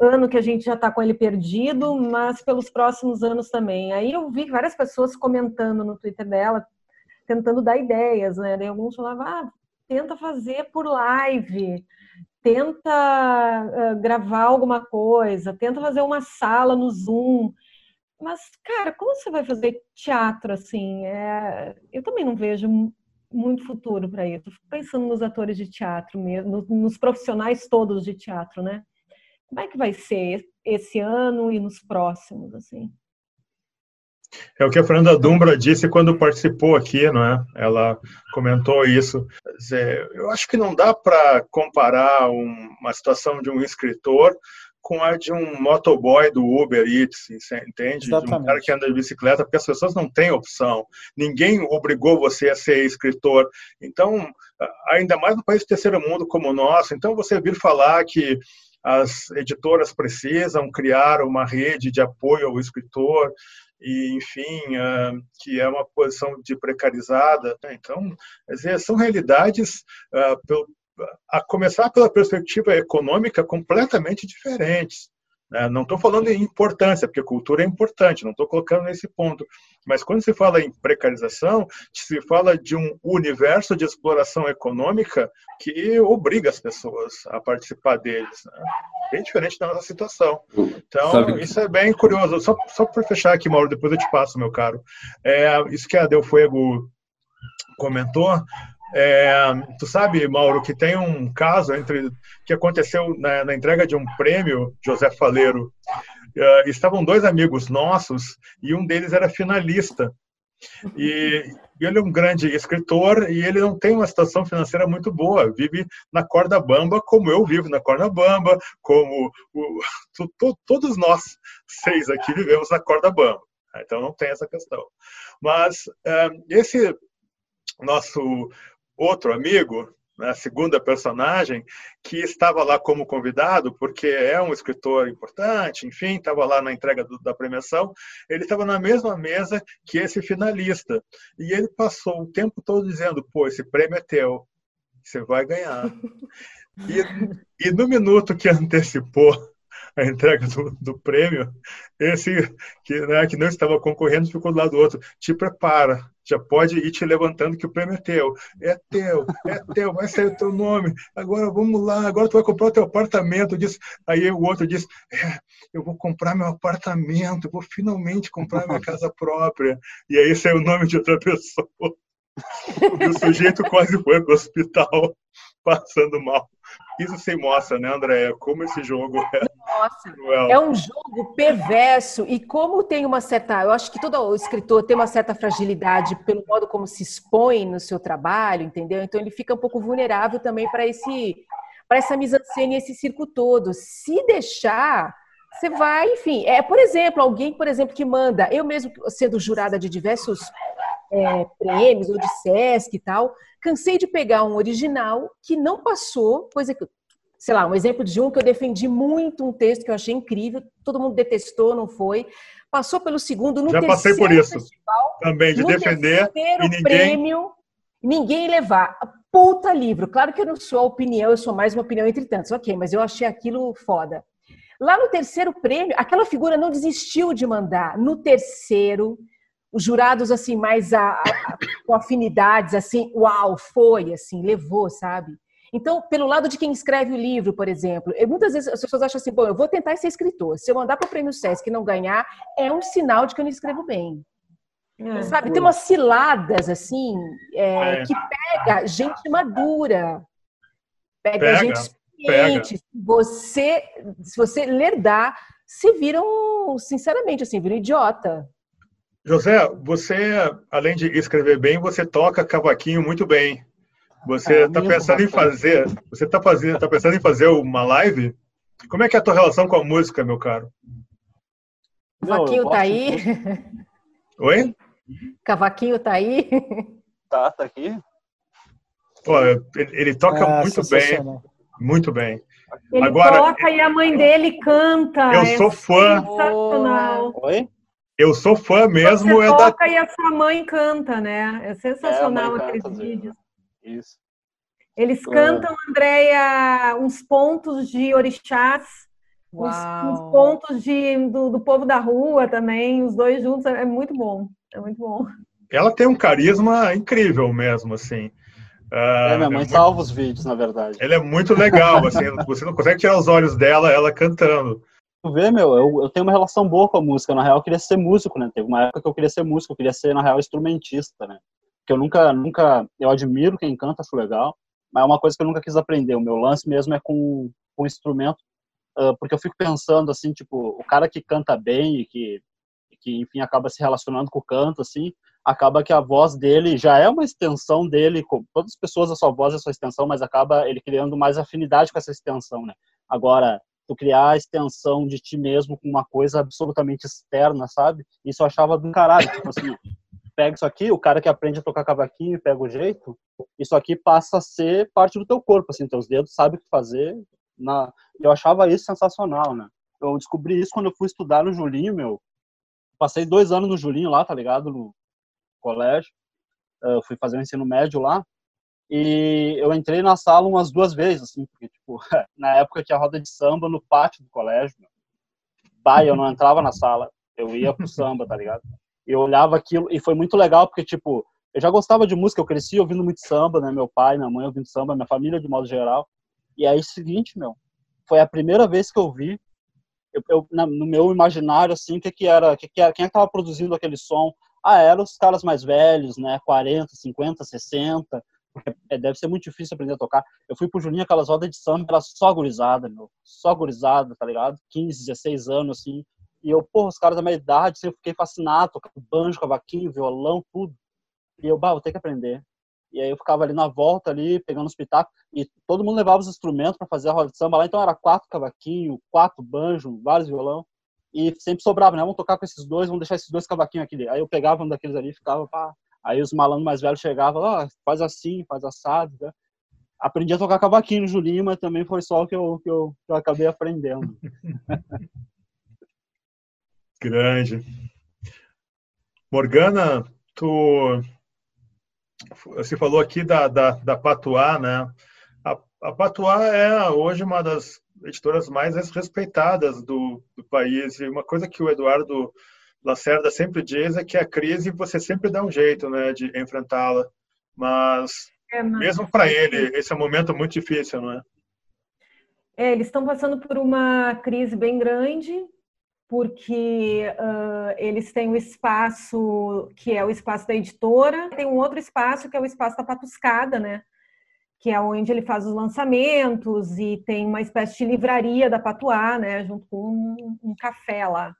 ano que a gente já está com ele perdido, mas pelos próximos anos também. Aí eu vi várias pessoas comentando no Twitter dela, tentando dar ideias, né? Daí alguns falavam, ah, tenta fazer por live, tenta uh, gravar alguma coisa, tenta fazer uma sala no Zoom. Mas, cara, como você vai fazer teatro assim? É... Eu também não vejo muito futuro para isso. Fico pensando nos atores de teatro mesmo, nos profissionais todos de teatro, né? Como é que vai ser esse ano e nos próximos, assim? É o que a Fernanda Dumbra disse quando participou aqui, não é? Ela comentou isso. Eu acho que não dá para comparar uma situação de um escritor com a de um motoboy do Uber Eats, entende? Exatamente. De um cara que anda de bicicleta, porque as pessoas não têm opção. Ninguém obrigou você a ser escritor. Então, ainda mais no país do terceiro mundo como o nosso, então você vir falar que as editoras precisam criar uma rede de apoio ao escritor e enfim que é uma posição de precarizada né? então são realidades pelo, a começar pela perspectiva econômica completamente diferentes. Né? Não estou falando em importância, porque cultura é importante, não estou colocando nesse ponto. Mas quando se fala em precarização, se fala de um universo de exploração econômica que obriga as pessoas a participar deles. Né? Bem diferente da nossa situação. Então, Sabe... isso é bem curioso. Só, só para fechar aqui, Mauro, depois eu te passo, meu caro. É, isso que a Del Fuego comentou, é, tu sabe, Mauro, que tem um caso entre que aconteceu na, na entrega de um prêmio, José Faleiro. Uh, estavam dois amigos nossos e um deles era finalista. E, ele é um grande escritor e ele não tem uma situação financeira muito boa. Vive na corda bamba, como eu vivo na corda bamba, como o, to, todos nós seis aqui vivemos na corda bamba. Então não tem essa questão. Mas uh, esse nosso outro amigo, né, a segunda personagem, que estava lá como convidado, porque é um escritor importante, enfim, estava lá na entrega do, da premiação, ele estava na mesma mesa que esse finalista. E ele passou o tempo todo dizendo: pô, esse prêmio é teu, você vai ganhar. E, e no minuto que antecipou a entrega do, do prêmio, esse que, né, que não estava concorrendo ficou do lado do outro. Te prepara, já pode ir te levantando que o prêmio é teu. É teu, é teu, vai sair o teu nome. Agora vamos lá, agora tu vai comprar o teu apartamento. Diz, aí o outro diz: é, eu vou comprar meu apartamento, vou finalmente comprar minha casa própria. E aí saiu o nome de outra pessoa. O sujeito quase foi para o hospital passando mal. Isso se mostra, né, Andréia? Como esse jogo é. Nossa, é um jogo perverso e como tem uma certa. Eu acho que todo escritor tem uma certa fragilidade pelo modo como se expõe no seu trabalho, entendeu? Então ele fica um pouco vulnerável também para esse para essa mise-en-scène, esse circo todo. Se deixar, você vai, enfim. É, por exemplo, alguém, por exemplo, que manda, eu mesmo sendo jurada de diversos é, prêmios ou de Sesc e tal, cansei de pegar um original que não passou, coisa que, sei lá, um exemplo de um que eu defendi muito, um texto que eu achei incrível, todo mundo detestou, não foi. Passou pelo segundo, no Já passei por isso. Festival, Também, de defender e ninguém... prêmio, ninguém levar. Puta livro. Claro que eu não sou a opinião, eu sou mais uma opinião entre tantos. Ok, mas eu achei aquilo foda. Lá no terceiro prêmio, aquela figura não desistiu de mandar. No terceiro, os jurados assim mais a, a, com afinidades assim, uau, foi assim, levou, sabe? Então, pelo lado de quem escreve o livro, por exemplo, muitas vezes as pessoas acham assim, bom, eu vou tentar ser escritor. Se eu mandar para o prêmio Sesc e não ganhar, é um sinal de que eu não escreva bem. É, sabe, tem umas ciladas assim é, é. que pega gente madura, pega, pega gente experiente. Se você, se você lerdar, se viram, sinceramente, assim, viram idiota. José, você, além de escrever bem, você toca cavaquinho muito bem. Você está é, pensando em fazer, você está fazendo, tá pensando em fazer uma live? Como é que é a tua relação com a música, meu caro? Cavaquinho tá aí? Oi? Cavaquinho tá aí? Tá, tá aqui. Pô, ele, ele toca é, muito bem. Muito bem. Ele Agora, toca e a mãe dele canta. Eu é sou fã. Sensacional. Oi? Eu sou fã mesmo. Você é toca da... e a sua mãe canta, né? É sensacional é, aqueles vídeos. Isso. Eles cantam, ah. Andréia, uns pontos de orixás, uns, uns, pontos de, do, do, povo da rua também, os dois juntos, é, é muito bom. É muito bom. Ela tem um carisma incrível mesmo, assim. Uh, é, minha mãe é salva muito... os vídeos, na verdade. Ela é muito legal, assim, você não consegue tirar os olhos dela, ela cantando. Tu vê, meu, eu, eu tenho uma relação boa com a música. Na real, eu queria ser músico, né? Teve uma época que eu queria ser músico, eu queria ser, na real, instrumentista, né? Que eu nunca, nunca, eu admiro quem canta, acho legal, mas é uma coisa que eu nunca quis aprender. O meu lance mesmo é com, com instrumento, uh, porque eu fico pensando, assim, tipo, o cara que canta bem e que, que, enfim, acaba se relacionando com o canto, assim, acaba que a voz dele já é uma extensão dele, todas as pessoas a sua voz é sua extensão, mas acaba ele criando mais afinidade com essa extensão, né? Agora, tu criar a extensão de ti mesmo com uma coisa absolutamente externa, sabe? Isso eu achava do caralho, tipo assim, pega isso aqui, o cara que aprende a tocar cavaquinho e pega o jeito, isso aqui passa a ser parte do teu corpo, assim, teus dedos sabem o que fazer. Na... Eu achava isso sensacional, né? Eu descobri isso quando eu fui estudar no Julinho, meu. Passei dois anos no Julinho lá, tá ligado? No, colégio, eu fui fazer o ensino médio lá, e eu entrei na sala umas duas vezes, assim, porque, tipo, na época tinha roda de samba no pátio do colégio, bah, eu não entrava na sala, eu ia pro samba, tá ligado? Eu olhava aquilo, e foi muito legal, porque, tipo, eu já gostava de música, eu cresci ouvindo muito samba, né, meu pai, minha mãe ouvindo samba, minha família de modo geral, e aí, seguinte, meu, foi a primeira vez que eu vi, eu, eu no meu imaginário, assim, o que que era, que que era, quem é que tava produzindo aquele som, ah, eram os caras mais velhos, né? 40, 50, 60. Deve ser muito difícil aprender a tocar. Eu fui pro Juninho, aquelas rodas de samba, era só gurizada, meu. Só gurizada, tá ligado? 15, 16 anos, assim. E eu, porra, os caras da minha idade, assim, eu fiquei fascinado, tocando banjo, cavaquinho, violão, tudo. E eu, bah, vou ter que aprender. E aí eu ficava ali na volta, ali, pegando os pitacos, e todo mundo levava os instrumentos para fazer a roda de samba lá, então era quatro cavaquinho, quatro banjo, vários violão e sempre sobrava, né? Vamos tocar com esses dois, vamos deixar esses dois cavaquinhos aqui. Aí eu pegava um daqueles ali ficava, pá. Aí os malandros mais velhos chegavam, ah, faz assim, faz assado, né? Aprendi a tocar cavaquinho no Julinho, mas também foi só o que eu, que eu, que eu acabei aprendendo. Grande. Morgana, tu você falou aqui da, da, da Patuá, né? A, a Patuá é hoje uma das editoras mais respeitadas do, do país. E uma coisa que o Eduardo Lacerda sempre diz é que a crise você sempre dá um jeito né, de enfrentá-la. Mas, é, mas, mesmo para ele, esse é um momento muito difícil, não é? É, eles estão passando por uma crise bem grande, porque uh, eles têm o espaço que é o espaço da editora, tem um outro espaço que é o espaço da Patuscada, né? que é onde ele faz os lançamentos e tem uma espécie de livraria da Patuá, né, junto com um, um café lá.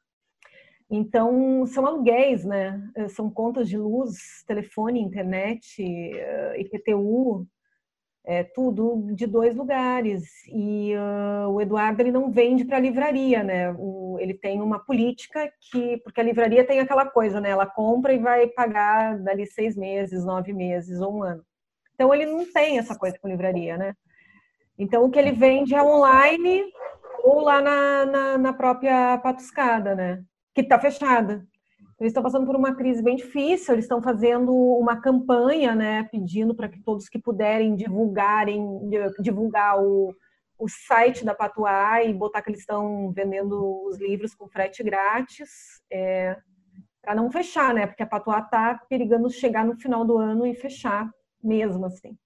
Então, são aluguéis, né? São contas de luz, telefone, internet, IPTU, é, tudo de dois lugares. E uh, o Eduardo ele não vende para livraria, né? O, ele tem uma política que, porque a livraria tem aquela coisa, né? Ela compra e vai pagar dali seis meses, nove meses ou um ano. Então ele não tem essa coisa com livraria, né? Então o que ele vende é online ou lá na, na, na própria patuscada, né? Que está fechada. Eles estão passando por uma crise bem difícil, eles estão fazendo uma campanha, né, pedindo para que todos que puderem divulgarem, divulgar o, o site da Patuá e botar que eles estão vendendo os livros com frete grátis. É, para não fechar, né? Porque a Patuá está perigando chegar no final do ano e fechar mesmo assim.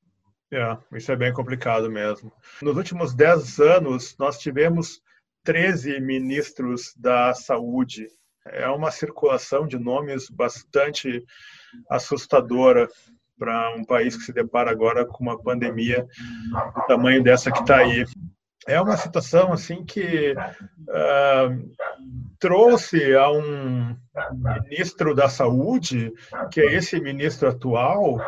É, isso é bem complicado mesmo. Nos últimos 10 anos, nós tivemos 13 ministros da saúde. É uma circulação de nomes bastante assustadora para um país que se depara agora com uma pandemia do tamanho dessa que está aí é uma situação assim que uh, trouxe a um ministro da saúde, que é esse ministro atual,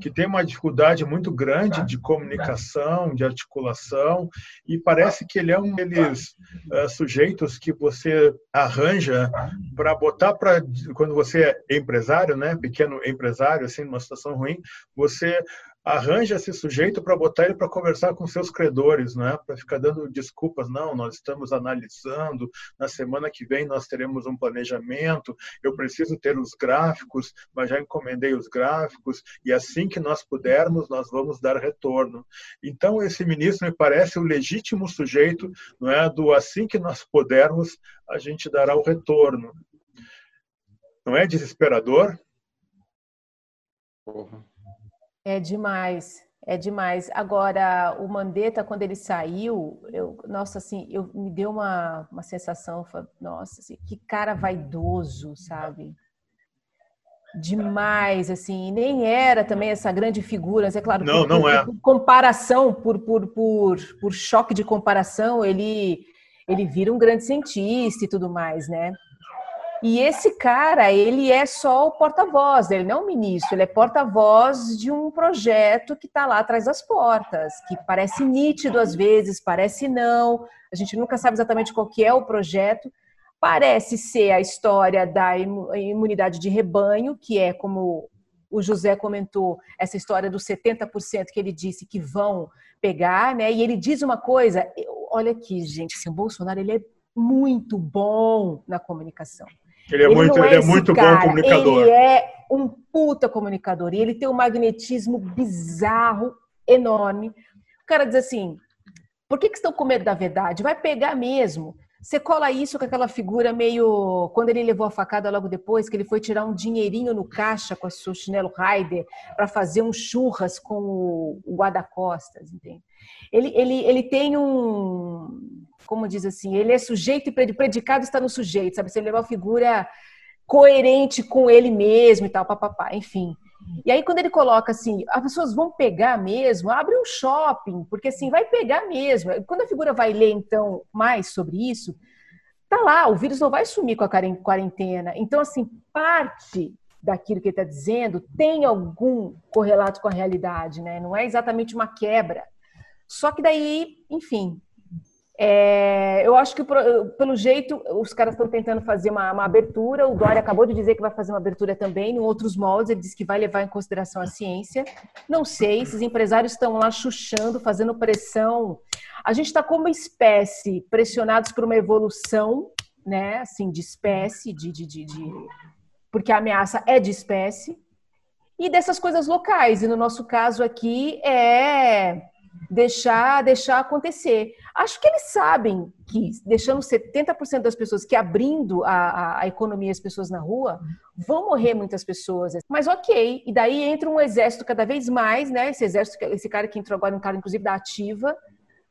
que tem uma dificuldade muito grande de comunicação, de articulação, e parece que ele é um daqueles uh, sujeitos que você arranja para botar para quando você é empresário, né, pequeno empresário, assim, numa situação ruim, você arranja esse sujeito para botar ele para conversar com seus credores, né? para ficar dando desculpas. Não, nós estamos analisando, na semana que vem nós teremos um planejamento, eu preciso ter os gráficos, mas já encomendei os gráficos, e assim que nós pudermos, nós vamos dar retorno. Então, esse ministro me parece o legítimo sujeito não é? do assim que nós pudermos, a gente dará o retorno. Não é desesperador? Porra. É demais, é demais. Agora, o Mandetta, quando ele saiu, eu, nossa, assim, eu, me deu uma, uma sensação, nossa, assim, que cara vaidoso, sabe? Demais, assim, nem era também essa grande figura, mas é claro, não, por, não é. por comparação, por, por, por, por choque de comparação, ele, ele vira um grande cientista e tudo mais, né? E esse cara, ele é só o porta-voz, ele não é um ministro, ele é porta-voz de um projeto que está lá atrás das portas, que parece nítido às vezes, parece não, a gente nunca sabe exatamente qual que é o projeto. Parece ser a história da imunidade de rebanho, que é como o José comentou, essa história dos 70% que ele disse que vão pegar, né? E ele diz uma coisa, olha aqui, gente, assim, o Bolsonaro ele é muito bom na comunicação. Ele é ele muito, ele é, muito cara, bom comunicador. Ele é um puta comunicador e ele tem um magnetismo bizarro, enorme. O cara diz assim: por que, que estão com medo da verdade? Vai pegar mesmo. Você cola isso com aquela figura meio. Quando ele levou a facada logo depois, que ele foi tirar um dinheirinho no caixa com a sua chinelo Raider para fazer um churras com o guarda-costas, entende? Ele, ele, ele tem um como diz assim, ele é sujeito e predicado está no sujeito, sabe? Você levar uma figura coerente com ele mesmo e tal, papapá, enfim. E aí, quando ele coloca assim, as pessoas vão pegar mesmo, abre um shopping, porque assim, vai pegar mesmo. Quando a figura vai ler, então, mais sobre isso, tá lá, o vírus não vai sumir com a quarentena. Então, assim, parte daquilo que ele está dizendo tem algum correlato com a realidade, né? Não é exatamente uma quebra. Só que daí, enfim, é, eu acho que, pelo jeito, os caras estão tentando fazer uma, uma, abertura. O Dória acabou de dizer que vai fazer uma abertura também, em outros moldes. Ele disse que vai levar em consideração a ciência. Não sei, esses empresários estão lá chuchando, fazendo pressão. A gente está, como espécie, pressionados por uma evolução, né? Assim, de espécie, de, de, de, de... porque a ameaça é de espécie. E dessas coisas locais. E no nosso caso aqui é deixar, deixar acontecer. Acho que eles sabem que deixando 70% das pessoas, que abrindo a, a, a, economia as pessoas na rua, vão morrer muitas pessoas. Mas ok, e daí entra um exército cada vez mais, né? Esse exército, esse cara que entrou agora, um cara inclusive da ativa,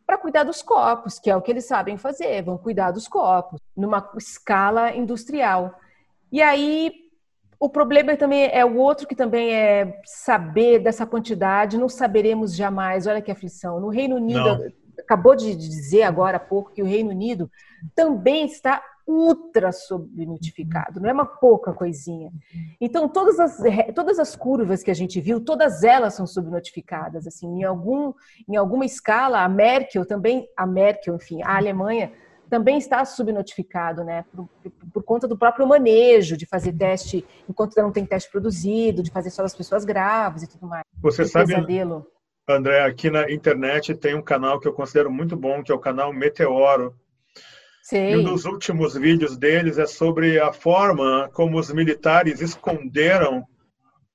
para cuidar dos corpos, que é o que eles sabem fazer, vão cuidar dos corpos, numa escala industrial. E aí o problema também é o outro que também é saber dessa quantidade, não saberemos jamais. Olha que aflição. No Reino Unido, não. acabou de dizer agora há pouco que o Reino Unido também está ultra subnotificado, não é uma pouca coisinha. Então, todas as, todas as curvas que a gente viu, todas elas são subnotificadas. Assim, em, algum, em alguma escala, a Merkel também, a Merkel, enfim, a Alemanha também está subnotificado, né? Por, por, conta do próprio manejo, de fazer teste enquanto não tem teste produzido, de fazer só das pessoas graves e tudo mais. Você que sabe, pesadelo. André, aqui na internet tem um canal que eu considero muito bom, que é o canal Meteoro. Sei. E um dos últimos vídeos deles é sobre a forma como os militares esconderam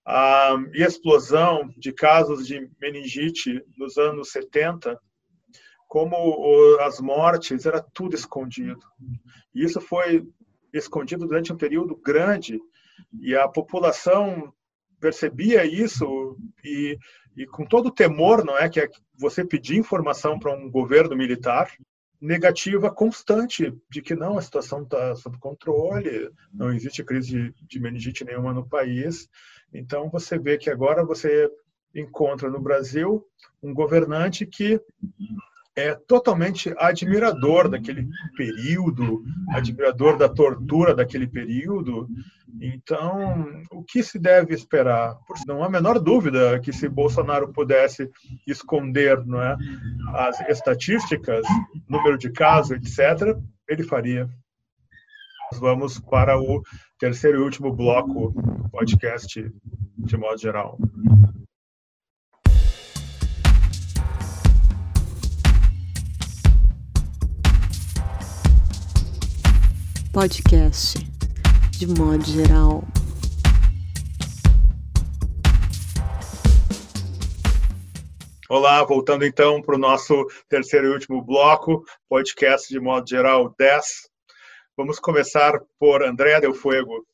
a explosão de casos de meningite nos anos 70 como as mortes, era tudo escondido. E isso foi escondido durante um período grande E a população percebia isso e, e com todo o temor, não é, que é você pedir informação para um governo militar negativa constante de que não, a situação está sob controle, não existe crise de meningite nenhuma no país. Então você vê que agora você encontra no Brasil um governante que é totalmente admirador daquele período, admirador da tortura daquele período. Então, o que se deve esperar? Não há a menor dúvida que se Bolsonaro pudesse esconder não é, as estatísticas, número de casos, etc., ele faria. Vamos para o terceiro e último bloco do podcast, de modo geral. Podcast, de modo geral. Olá, voltando então para o nosso terceiro e último bloco, podcast de modo geral 10. Vamos começar por André Del Fuego.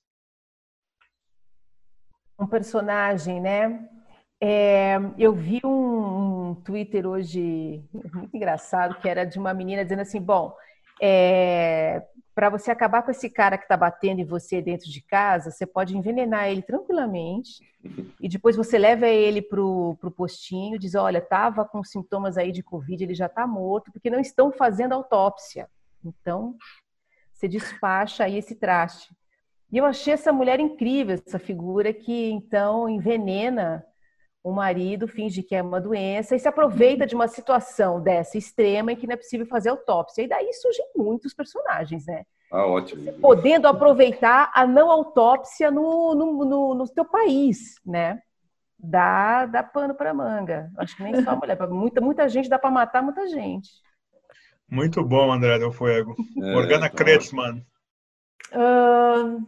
Um personagem, né? É, eu vi um, um Twitter hoje muito engraçado que era de uma menina dizendo assim: bom, é, para você acabar com esse cara que está batendo em você dentro de casa, você pode envenenar ele tranquilamente e depois você leva ele para o postinho, diz, olha, estava com sintomas aí de Covid, ele já está morto, porque não estão fazendo autópsia. Então, você despacha aí esse traste. E eu achei essa mulher incrível, essa figura que então envenena o marido, finge que é uma doença e se aproveita de uma situação dessa extrema em que não é possível fazer autópsia. E daí surgem muitos personagens, né? Ah, ótimo. Você podendo aproveitar a não autópsia no, no, no, no teu país, né? Dá, dá pano para manga. Acho que nem só mulher, muita, muita gente dá para matar muita gente. Muito bom, André Del Fuego. É, Morgana então... Kretzmann. Uh,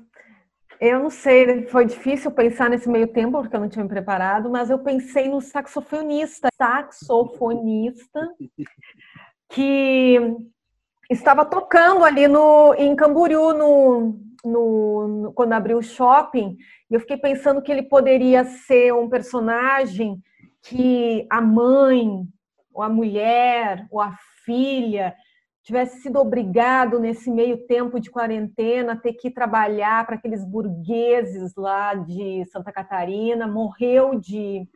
eu não sei, foi difícil pensar nesse meio tempo, porque eu não tinha me preparado, mas eu pensei no saxofonista, saxofonista, que estava tocando ali no, em Camboriú, no, no, no, quando abriu o shopping, e eu fiquei pensando que ele poderia ser um personagem que a mãe, ou a mulher, ou a filha tivesse sido obrigado nesse meio tempo de quarentena ter que trabalhar para aqueles burgueses lá de Santa Catarina, morreu de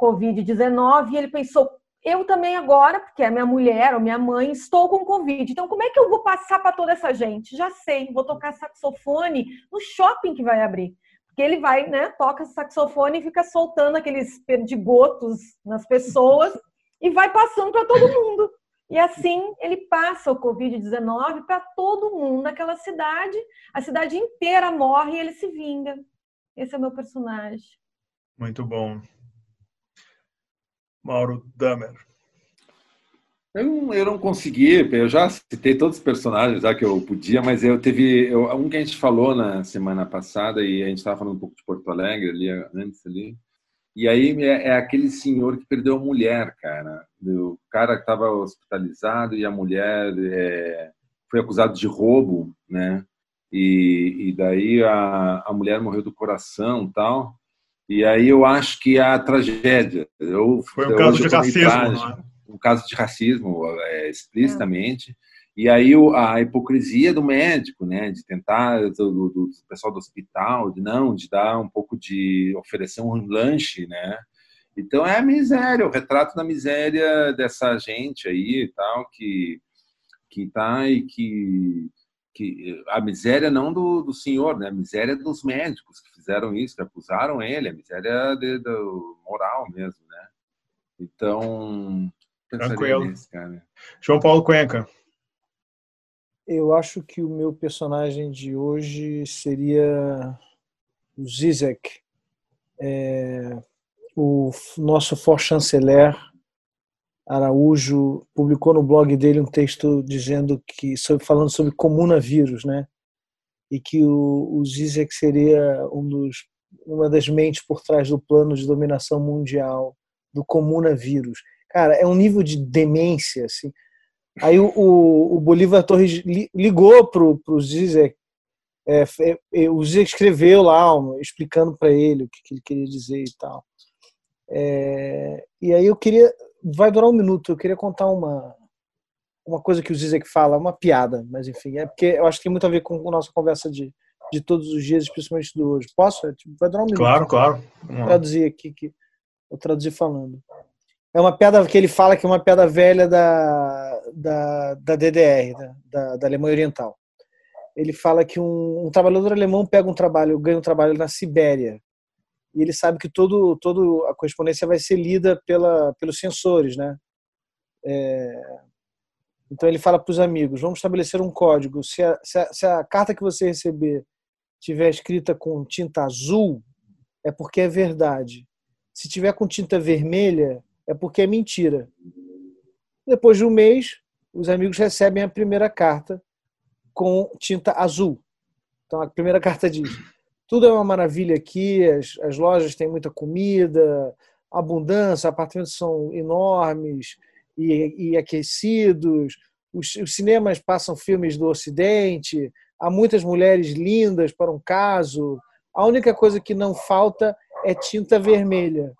Covid-19 e ele pensou: eu também agora, porque é minha mulher ou minha mãe, estou com Covid. Então, como é que eu vou passar para toda essa gente? Já sei, vou tocar saxofone no shopping que vai abrir. Porque ele vai, né, toca saxofone e fica soltando aqueles perdigotos nas pessoas e vai passando para todo mundo. E assim ele passa o Covid-19 para todo mundo naquela cidade. A cidade inteira morre e ele se vinga. Esse é o meu personagem. Muito bom. Mauro Damer. Eu não, eu não consegui, eu já citei todos os personagens já que eu podia, mas eu teve eu, um que a gente falou na semana passada e a gente estava falando um pouco de Porto Alegre ali antes ali. E aí é, é aquele senhor que perdeu a mulher, cara. O cara que estava hospitalizado e a mulher é, foi acusado de roubo, né? E, e daí a, a mulher morreu do coração tal. E aí eu acho que a tragédia. Eu, foi um caso de racismo, trágico, é? Um caso de racismo, é, explicitamente. É. E aí a hipocrisia do médico, né, de tentar do, do, pessoal do hospital, de não, de dar um pouco de oferecer um lanche, né? Então é a miséria, o retrato da miséria dessa gente aí e tal que que tá e que que a miséria não do, do senhor, né? A miséria dos médicos que fizeram isso, que acusaram ele, a miséria de, do moral mesmo, né? Então, Tranquilo. Cara. João Paulo Cuenca eu acho que o meu personagem de hoje seria o Zizek, é, o nosso for-chanceler Araújo publicou no blog dele um texto dizendo que falando sobre comunavírus, né? E que o, o Zizek seria um dos, uma das mentes por trás do plano de dominação mundial do comunavírus. Cara, é um nível de demência assim Aí o, o, o Bolívar Torres ligou pro, pro Zizek É, é, o Zé escreveu lá, explicando para ele o que, que, ele queria dizer e tal. É, e aí eu queria, vai durar um minuto, eu queria contar uma, uma coisa que o Zizek fala, uma piada, mas enfim, é porque eu acho que tem muito a ver com a nossa conversa de, de todos os dias, principalmente do hoje. Posso? Tipo, vai durar um minuto. Claro, claro. Vou traduzir aqui, que vou traduzir falando. É uma piada que ele fala que é uma piada velha da, da, da DDR, da, da, da Alemanha Oriental. Ele fala que um, um, trabalhador alemão pega um trabalho, ganha um trabalho na Sibéria, e ele sabe que todo, todo a correspondência vai ser lida pela, pelos sensores, né? É, então ele fala para os amigos: vamos estabelecer um código. Se a, se, a, se a, carta que você receber tiver escrita com tinta azul, é porque é verdade. Se tiver com tinta vermelha, é porque é mentira. Depois de um mês, os amigos recebem a primeira carta com tinta azul. Então a primeira carta diz: tudo é uma maravilha aqui, as, as lojas têm muita comida, abundância, apartamentos são enormes e, e aquecidos, os, os cinemas passam filmes do Ocidente, há muitas mulheres lindas para um caso. A única coisa que não falta é tinta vermelha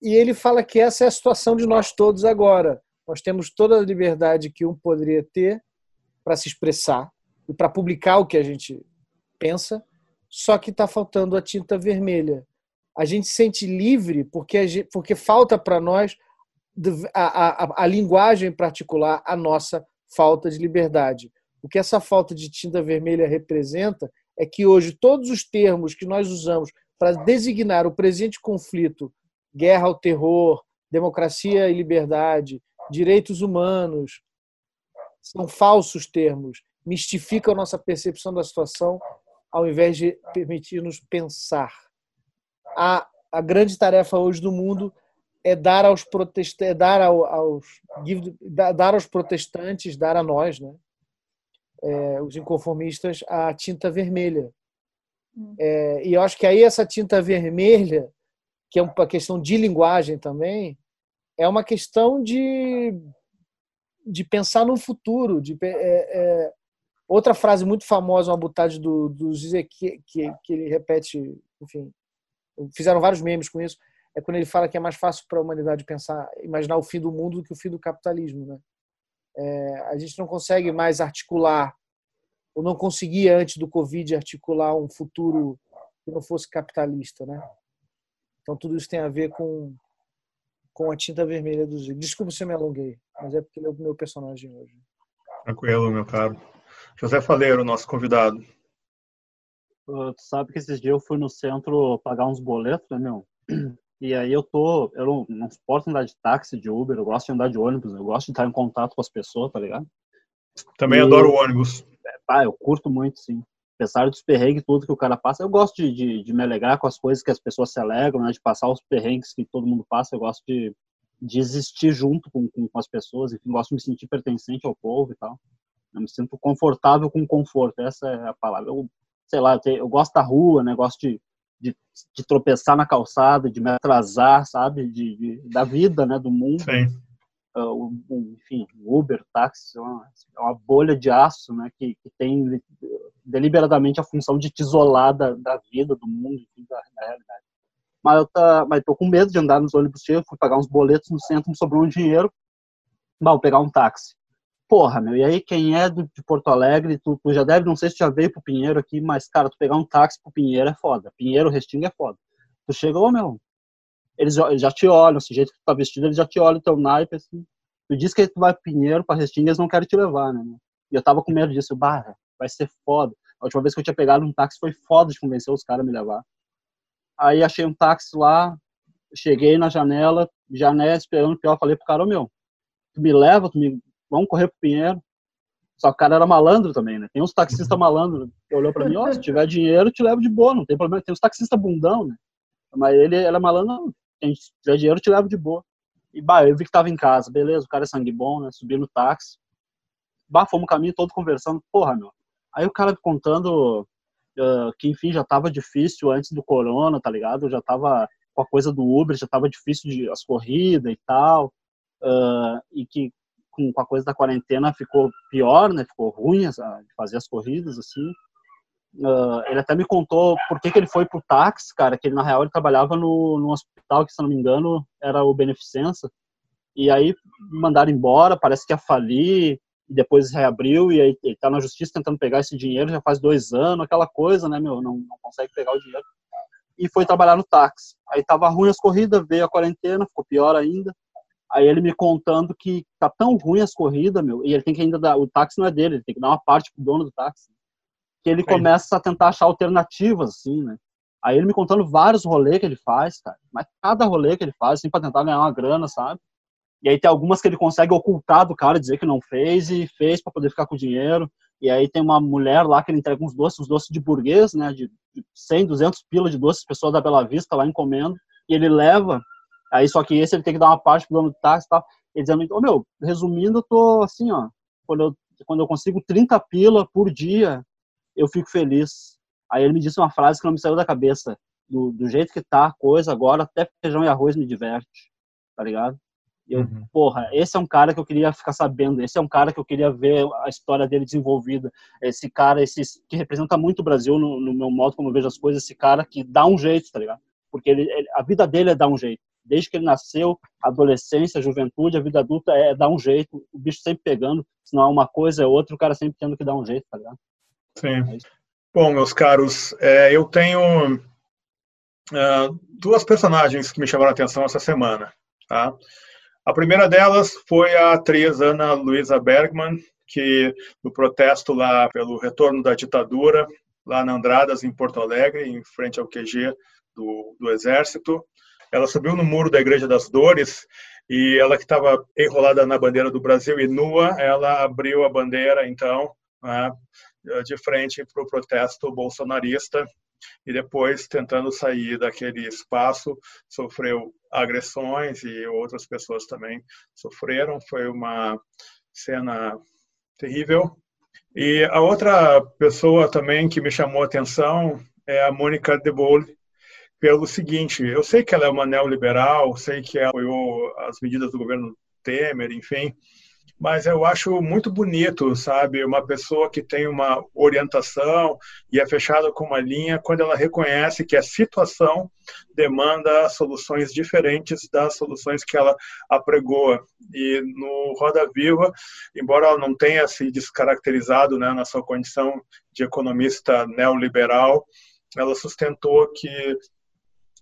e ele fala que essa é a situação de nós todos agora. Nós temos toda a liberdade que um poderia ter para se expressar e para publicar o que a gente pensa, só que está faltando a tinta vermelha. A gente se sente livre porque, gente, porque falta para nós a, a, a linguagem particular, a nossa falta de liberdade. O que essa falta de tinta vermelha representa é que hoje todos os termos que nós usamos para designar o presente conflito guerra ao terror, democracia e liberdade, direitos humanos, são falsos termos, mistificam nossa percepção da situação ao invés de permitir-nos pensar. A, a grande tarefa hoje do mundo é dar aos protestantes, é dar aos, dar aos protestantes, dar a nós, né? É, os inconformistas, a tinta vermelha. Hum. É, e eu acho que aí essa tinta vermelha que é uma questão de linguagem também, é uma questão de, de pensar no futuro. De, é, é, outra frase muito famosa, uma butade do, do Zizek, que, que, que ele repete, enfim, fizeram vários memes com isso, é quando ele fala que é mais fácil para a humanidade pensar, imaginar o fim do mundo do que o fim do capitalismo. Né? É, a gente não consegue mais articular, ou não conseguia antes do Covid articular um futuro que não fosse capitalista. Né? Então tudo isso tem a ver com, com a tinta vermelha do Zico. Desculpa se eu me alonguei, mas é porque ele é o meu personagem hoje. Tranquilo, meu caro. José Faleiro, nosso convidado. Tu sabe que esses dias eu fui no centro pagar uns boletos, né, meu? E aí eu tô, eu não, não suporto andar de táxi, de Uber, eu gosto de andar de ônibus, eu gosto de estar em contato com as pessoas, tá ligado? Também e, adoro o ônibus. Ah, eu curto muito, sim apesar dos perrengues tudo que o cara passa, eu gosto de, de, de, me alegrar com as coisas que as pessoas se alegram, né, de passar os perrengues que todo mundo passa, eu gosto de, de existir junto com, com, com as pessoas, enfim, gosto de me sentir pertencente ao povo e tal. Eu me sinto confortável com conforto, essa é a palavra. Eu, sei lá, eu, eu gosto da rua, né, gosto de, de, de, tropeçar na calçada, de me atrasar, sabe, de, de da vida, né, do mundo. Sim uh, enfim, Uber, táxi, é uma, é uma, bolha de aço, né, que, que, tem deliberadamente a função de te isolar da, da vida, do mundo, enfim, da, da, realidade. Mas eu tá, mas tô com medo de andar nos ônibus cheios, fui pagar uns boletos no centro, me sobrou um dinheiro, vou pegar um táxi. Porra, meu, e aí quem é do, de Porto Alegre, tu, tu já deve, não sei se já veio pro Pinheiro aqui, mas, cara, tu pegar um táxi pro Pinheiro é foda. Pinheiro, Restinga é foda. Tu chega, ô, meu, eles já te olham, esse jeito que tu tá vestido, eles já te olham o teu naipe, assim. Tu diz que tu vai pro Pinheiro, pra Restinga, eles não querem te levar, né? E eu tava com medo disso, barra, vai ser foda. A última vez que eu tinha pegado um táxi foi foda de convencer os caras a me levar. Aí achei um táxi lá, cheguei na janela, janela esperando, pior, falei pro cara, ô meu, tu me leva, tu me... vamos correr pro Pinheiro. Só que o cara era malandro também, né? Tem uns taxistas uhum. malandros que olhou pra mim, ó, oh, se tiver dinheiro, te levo de boa, não tem problema. Tem uns taxistas bundão, né? Mas ele era malandro, quem tiver dinheiro te leva de boa. E, bah, eu vi que tava em casa, beleza, o cara é sangue bom, né? Subi no táxi. Bah, fomos o caminho todo conversando, porra, meu. Aí o cara contando uh, que, enfim, já tava difícil antes do corona, tá ligado? Já tava com a coisa do Uber, já tava difícil de, as corridas e tal. Uh, e que com, com, a coisa da quarentena ficou pior, né? Ficou ruim de fazer as corridas, assim. Uh, ele até me contou por que, que ele foi pro táxi, cara, que ele na real ele trabalhava no, no hospital que, se não me engano, era o Beneficência. E aí mandaram embora, parece que ia falir, e depois reabriu, e aí ele tá na justiça tentando pegar esse dinheiro, já faz dois anos, aquela coisa, né, meu, não, não consegue pegar o dinheiro. E foi trabalhar no táxi. Aí tava ruim as corridas, veio a quarentena, ficou pior ainda. Aí ele me contando que tá tão ruim as corridas, meu, e ele tem que ainda dar, o táxi não é dele, ele tem que dar uma parte pro dono do táxi que ele começa a tentar achar alternativas, assim, né? Aí ele me contando vários rolês que ele faz, cara. Mas cada rolê que ele faz, assim, pra tentar ganhar uma grana, sabe? E aí tem algumas que ele consegue ocultar do cara, dizer que não fez e fez para poder ficar com o dinheiro. E aí tem uma mulher lá que ele entrega uns doces, uns doces de burguês, né? De 100, 200 pila de doces, pessoa da Bela Vista lá encomenda. E ele leva. Aí só que esse ele tem que dar uma parte pro dono do táxi e tal. Ele dizendo, ô oh, meu, resumindo, eu tô assim, ó. Quando eu, quando eu consigo 30 pila por dia, eu fico feliz. Aí ele me disse uma frase que não me saiu da cabeça. Do, do jeito que tá a coisa agora, até feijão e arroz me diverte, tá ligado? E eu, uhum. porra, esse é um cara que eu queria ficar sabendo, esse é um cara que eu queria ver a história dele desenvolvida, esse cara, esse que representa muito o Brasil no, no meu modo como eu vejo as coisas, esse cara que dá um jeito, tá ligado? Porque ele, ele, a vida dele é dar um jeito. Desde que ele nasceu, adolescência, juventude, a vida adulta é dar um jeito, o bicho sempre pegando, se não é uma coisa, é outra, o cara sempre tendo que dar um jeito, tá ligado? Sim. É Bom, meus caros, é, eu tenho uh, duas personagens que me chamaram a atenção essa semana. Tá? A primeira delas foi a atriz Ana Luisa Bergman, que no protesto lá pelo retorno da ditadura, lá na Andradas, em Porto Alegre, em frente ao QG do, do Exército, ela subiu no muro da Igreja das Dores e ela que estava enrolada na bandeira do Brasil e nua, ela abriu a bandeira, então, né, de frente para o protesto bolsonarista e depois tentando sair daquele espaço sofreu agressões e outras pessoas também sofreram. Foi uma cena terrível. E a outra pessoa também que me chamou a atenção é a Mônica de Bolle pelo seguinte eu sei que ela é uma neoliberal sei que ela apoiou as medidas do governo Temer enfim mas eu acho muito bonito, sabe? Uma pessoa que tem uma orientação e é fechada com uma linha quando ela reconhece que a situação demanda soluções diferentes das soluções que ela apregoa. E no Roda Viva, embora ela não tenha se descaracterizado né, na sua condição de economista neoliberal, ela sustentou que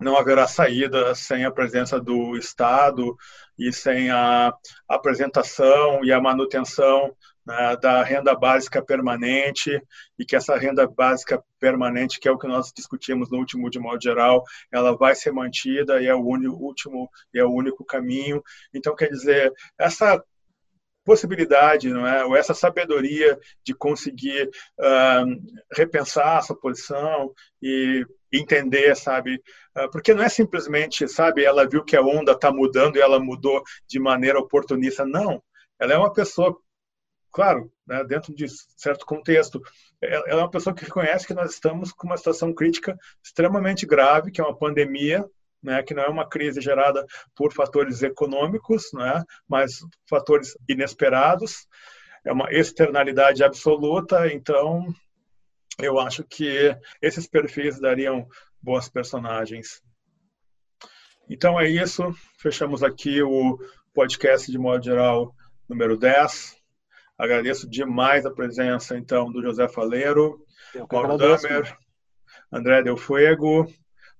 não haverá saída sem a presença do Estado e sem a apresentação e a manutenção né, da renda básica permanente e que essa renda básica permanente, que é o que nós discutimos no último de modo geral, ela vai ser mantida e é o único, último e é o único caminho. Então, quer dizer, essa possibilidade, não é, ou essa sabedoria de conseguir uh, repensar a sua posição e entender, sabe? Uh, porque não é simplesmente, sabe, ela viu que a onda está mudando e ela mudou de maneira oportunista. Não, ela é uma pessoa, claro, né, dentro de certo contexto, ela é uma pessoa que reconhece que nós estamos com uma situação crítica extremamente grave, que é uma pandemia, né, que não é uma crise gerada por fatores econômicos, né, mas fatores inesperados, é uma externalidade absoluta, então eu acho que esses perfis dariam boas personagens. Então é isso, fechamos aqui o podcast de modo geral número 10. Agradeço demais a presença então do José Faleiro, Paulo Damer, André Del Fuego,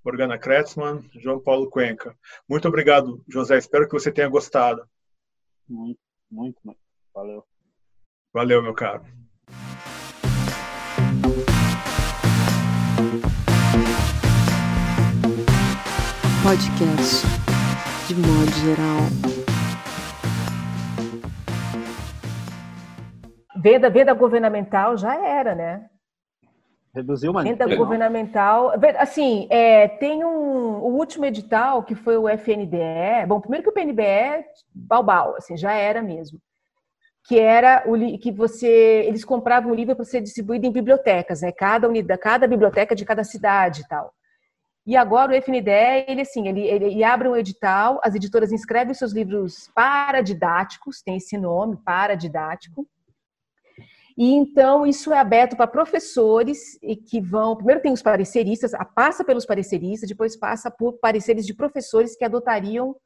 Morgana Kretzmann, João Paulo Cuenca. Muito obrigado, José. Espero que você tenha gostado. Muito, muito, muito. Valeu. Valeu, meu caro. Podcast de modo geral. Venda, venda governamental já era, né? Reduziu uma Venda legal. governamental. Assim, é, tem um, o último edital, que foi o FNDE. Bom, primeiro que o PNBE, balbal, assim, já era mesmo. Que era o que você. Eles compravam o livro para ser distribuído em bibliotecas, né? Cada unidade, cada biblioteca de cada cidade e tal. E agora o FNDE, ele assim, ele, ele, ele abre um edital, as editoras inscrevem seus livros paradidáticos, tem esse nome, paradidático, E então isso é aberto para professores e que vão, primeiro tem os pareceristas, passa pelos pareceristas, depois passa por pareceres de professores que adotariam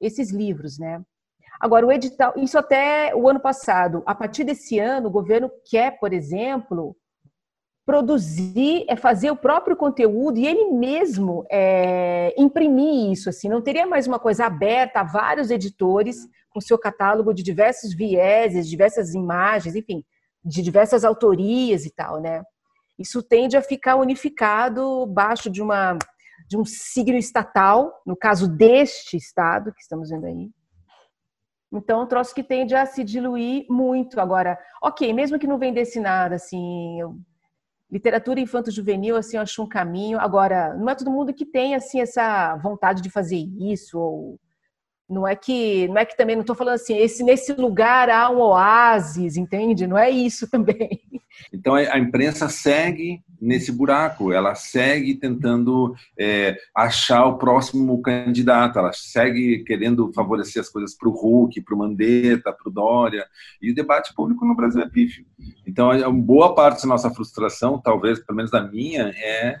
esses livros, né? Agora o edital, isso até o ano passado. A partir desse ano, o governo quer, por exemplo, produzir, é fazer o próprio conteúdo e ele mesmo é, imprimir isso. Assim, não teria mais uma coisa aberta a vários editores com seu catálogo de diversos vieses, diversas imagens, enfim, de diversas autorias e tal, né? Isso tende a ficar unificado baixo de uma de um signo estatal, no caso deste estado que estamos vendo aí. Então, é um troço que tende a se diluir muito. Agora, ok, mesmo que não vendesse nada, assim, eu literatura infanto-juvenil, assim, eu acho um caminho. Agora, não é todo mundo que tem, assim, essa vontade de fazer isso, ou não é que, não é que também não estou falando assim, esse nesse lugar há um oásis, entende? Não é isso também. Então a imprensa segue nesse buraco, ela segue tentando é, achar o próximo candidato, ela segue querendo favorecer as coisas para o Hulk, para o Mandetta, para o Dória, e o debate público no Brasil é pífio. Então, uma boa parte da nossa frustração, talvez, pelo menos da minha, é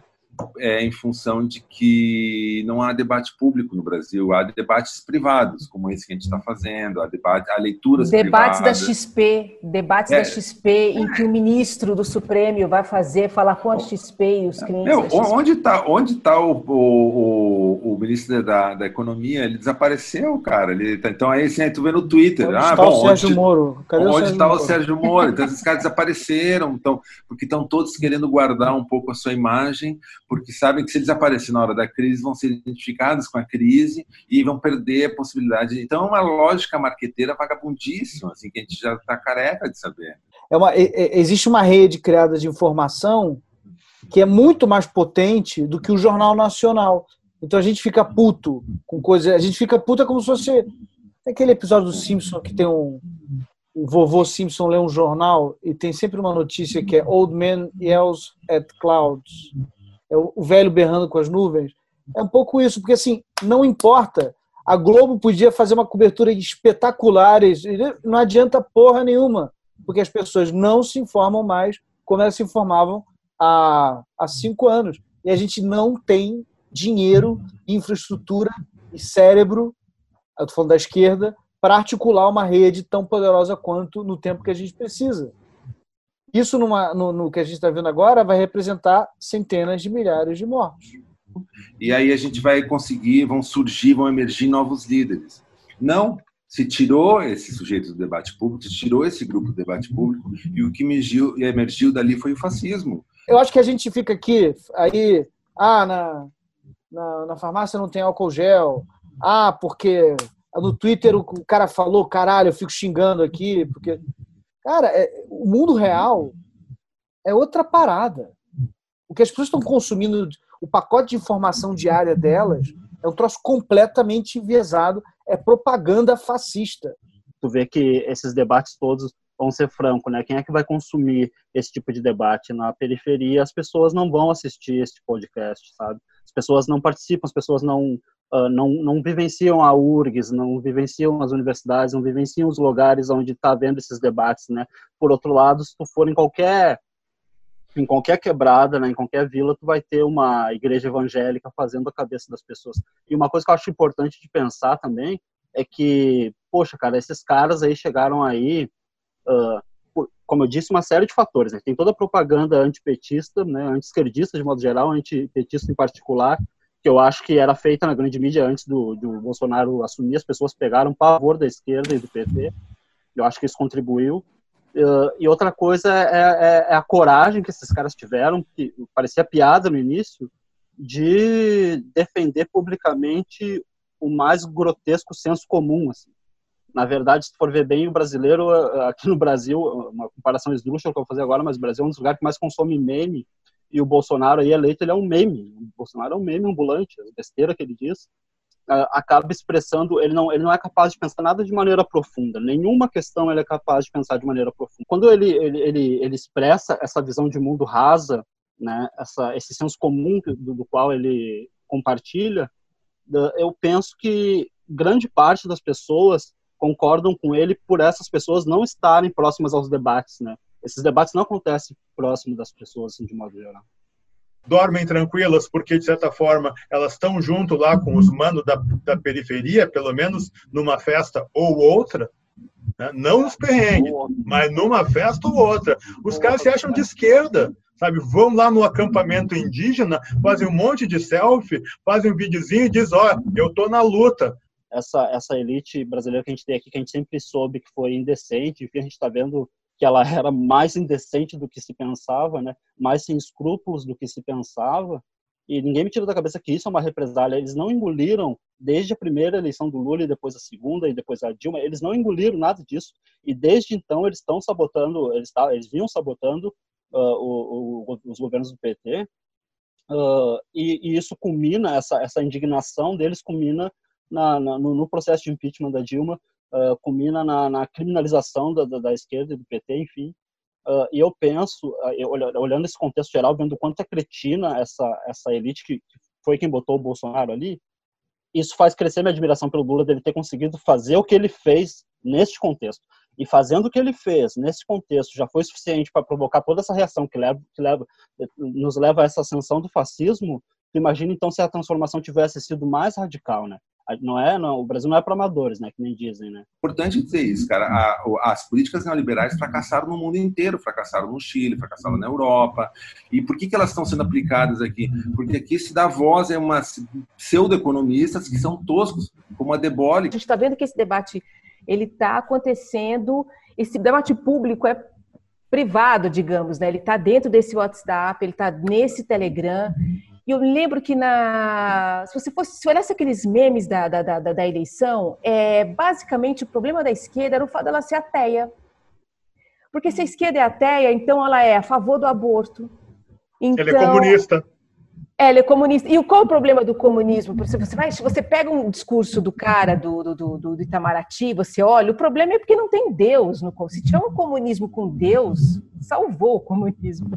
é, em função de que não há debate público no Brasil, há debates privados, como esse que a gente está fazendo, há, debate, há leituras debates privadas. da XP, debates é. da XP, em que o ministro do Supremo vai fazer, falar com a XP e os clientes. Meu, onde está onde tá o, o, o, ministro da, da Economia? Ele desapareceu, cara. Ele tá, então aí assim, aí tu vê no Twitter. Onde ah, está bom, o Sérgio onde, Moro? Cadê onde está o Sérgio Moro? Então esses caras desapareceram, então, porque estão todos querendo guardar um pouco a sua imagem porque sabem que se eles aparecerem na hora da crise, vão ser identificados com a crise e vão perder a possibilidade. Então, é uma lógica marqueteira vagabundíssima, assim, que a gente já está careca de saber. É uma, existe uma rede criada de informação que é muito mais potente do que o Jornal Nacional. Então a gente fica puto com coisa. A gente fica puta como se fosse. Aquele episódio do Simpson que tem um, o vovô Simpson lê um jornal e tem sempre uma notícia que é Old Man Yells at Clouds é o velho berrando com as nuvens. É um pouco isso, porque assim, não importa. A Globo podia fazer uma cobertura espetacular, não adianta porra nenhuma, porque as pessoas não se informam mais como elas se informavam há, há cinco anos. E a gente não tem dinheiro, infraestrutura e cérebro, eu estou falando da esquerda, para articular uma rede tão poderosa quanto no tempo que a gente precisa. Isso, numa, no, no que a gente está vendo agora, vai representar centenas de milhares de mortos. E aí a gente vai conseguir, vão surgir, vão emergir novos líderes. Não, se tirou esse sujeito do debate público, se tirou esse grupo do debate público, e o que emergiu, emergiu dali foi o fascismo. Eu acho que a gente fica aqui, aí, ah, na, na, na farmácia não tem álcool gel, ah, porque no Twitter o cara falou, caralho, eu fico xingando aqui, porque Cara, é, o mundo real é outra parada. O que as pessoas estão consumindo, o pacote de informação diária delas, é um troço completamente enviesado, é propaganda fascista. Tu vê que esses debates todos vão ser franco, né? Quem é que vai consumir esse tipo de debate na periferia? As pessoas não vão assistir esse podcast, sabe? As pessoas não participam, as pessoas não uh, não, não vivenciam a URGS, não vivenciam as universidades, não vivenciam os lugares onde está havendo esses debates, né? Por outro lado, se tu for em qualquer em qualquer quebrada, né, em qualquer vila, tu vai ter uma igreja evangélica fazendo a cabeça das pessoas. E uma coisa que eu acho importante de pensar também é que, poxa, cara, esses caras aí chegaram aí, uh, por, como eu disse, uma série de fatores. Né? Tem toda a propaganda antipetista, né, anti-esquerdista de modo geral, antipetista em particular, que eu acho que era feita na grande mídia antes do, do Bolsonaro assumir, as pessoas pegaram pavor da esquerda e do PT. Eu acho que isso contribuiu. Uh, e outra coisa é, é, é, a coragem que esses caras tiveram, que parecia piada no início, de defender publicamente o mais grotesco senso comum. Assim. Na verdade, se for ver bem, o brasileiro, aqui no Brasil, uma comparação esdrúxula que eu vou fazer agora, mas o Brasil é um dos lugares que mais consome meme e o Bolsonaro aí eleito, ele é um meme. O Bolsonaro é um meme ambulante, a besteira que ele diz acaba expressando, ele não, ele não é capaz de pensar nada de maneira profunda, nenhuma questão ele é capaz de pensar de maneira profunda. Quando ele, ele, ele, ele expressa essa visão de mundo rasa, né, essa, esse senso comum do, do qual ele compartilha, eu penso que grande parte das pessoas concordam com ele por essas pessoas não estarem próximas aos debates, né? Esses debates não acontecem próximo das pessoas, assim, de modo geral dormem tranquilas porque, de certa forma, elas estão junto lá com os manos da, da periferia, pelo menos numa festa ou outra, né? não nos perrengues, mas numa festa ou outra. Os caras se acham de esquerda, sabe? Vão lá no acampamento indígena, fazem um monte de selfie, fazem um videozinho e diz, ó, oh, eu tô na luta. Essa, essa elite brasileira que a gente tem aqui, que a gente sempre soube que foi indecente, que a gente está vendo que ela era mais indecente do que se pensava, né? mais sem escrúpulos do que se pensava, e ninguém me tirou da cabeça que isso é uma represália. Eles não engoliram, desde a primeira eleição do Lula e depois a segunda e depois a Dilma, eles não engoliram nada disso. E desde então eles estão sabotando, eles, tá, eles vinham sabotando uh, o, o, os governos do PT. Uh, e, e, isso culmina, essa, essa indignação deles culmina na, na, no, no, processo de impeachment da Dilma, uh, culmina na, na criminalização da, da, da, esquerda e do PT, enfim. Uh, e eu penso, uh, eu, olhando esse contexto geral, vendo quanto é cretina essa, essa elite que, que foi quem botou o Bolsonaro ali, isso faz crescer minha admiração pelo Lula dele ter conseguido fazer o que ele fez neste contexto. E fazendo o que ele fez nesse contexto já foi suficiente para provocar toda essa reação que, leva, que leva, nos leva a essa ascensão do fascismo. Imagina então se a transformação tivesse sido mais radical, né? Não é, não, o Brasil não é para amadores, né? Que nem dizem, né? Importante dizer isso, cara. A, as políticas neoliberais fracassaram no mundo inteiro, fracassaram no Chile, fracassaram na Europa. E por que, que elas estão sendo aplicadas aqui? Porque aqui se dá voz a uma pseudo-economistas que são toscos, como a Debole. A gente está vendo que esse debate ele está acontecendo, esse debate público é privado, digamos, né? Ele está dentro desse WhatsApp, ele está nesse Telegram. E eu lembro que na. Se você fosse se olhasse aqueles memes da, da, da, da eleição, é, basicamente o problema da esquerda era o fato dela ser ateia. Porque se a esquerda é ateia, então ela é a favor do aborto. Então, ela é comunista. É, ele é comunista. E qual o problema do comunismo? Você, vai, você pega um discurso do cara do, do, do, do Itamaraty, você olha, o problema é porque não tem Deus no Se tiver um comunismo com Deus, salvou o comunismo.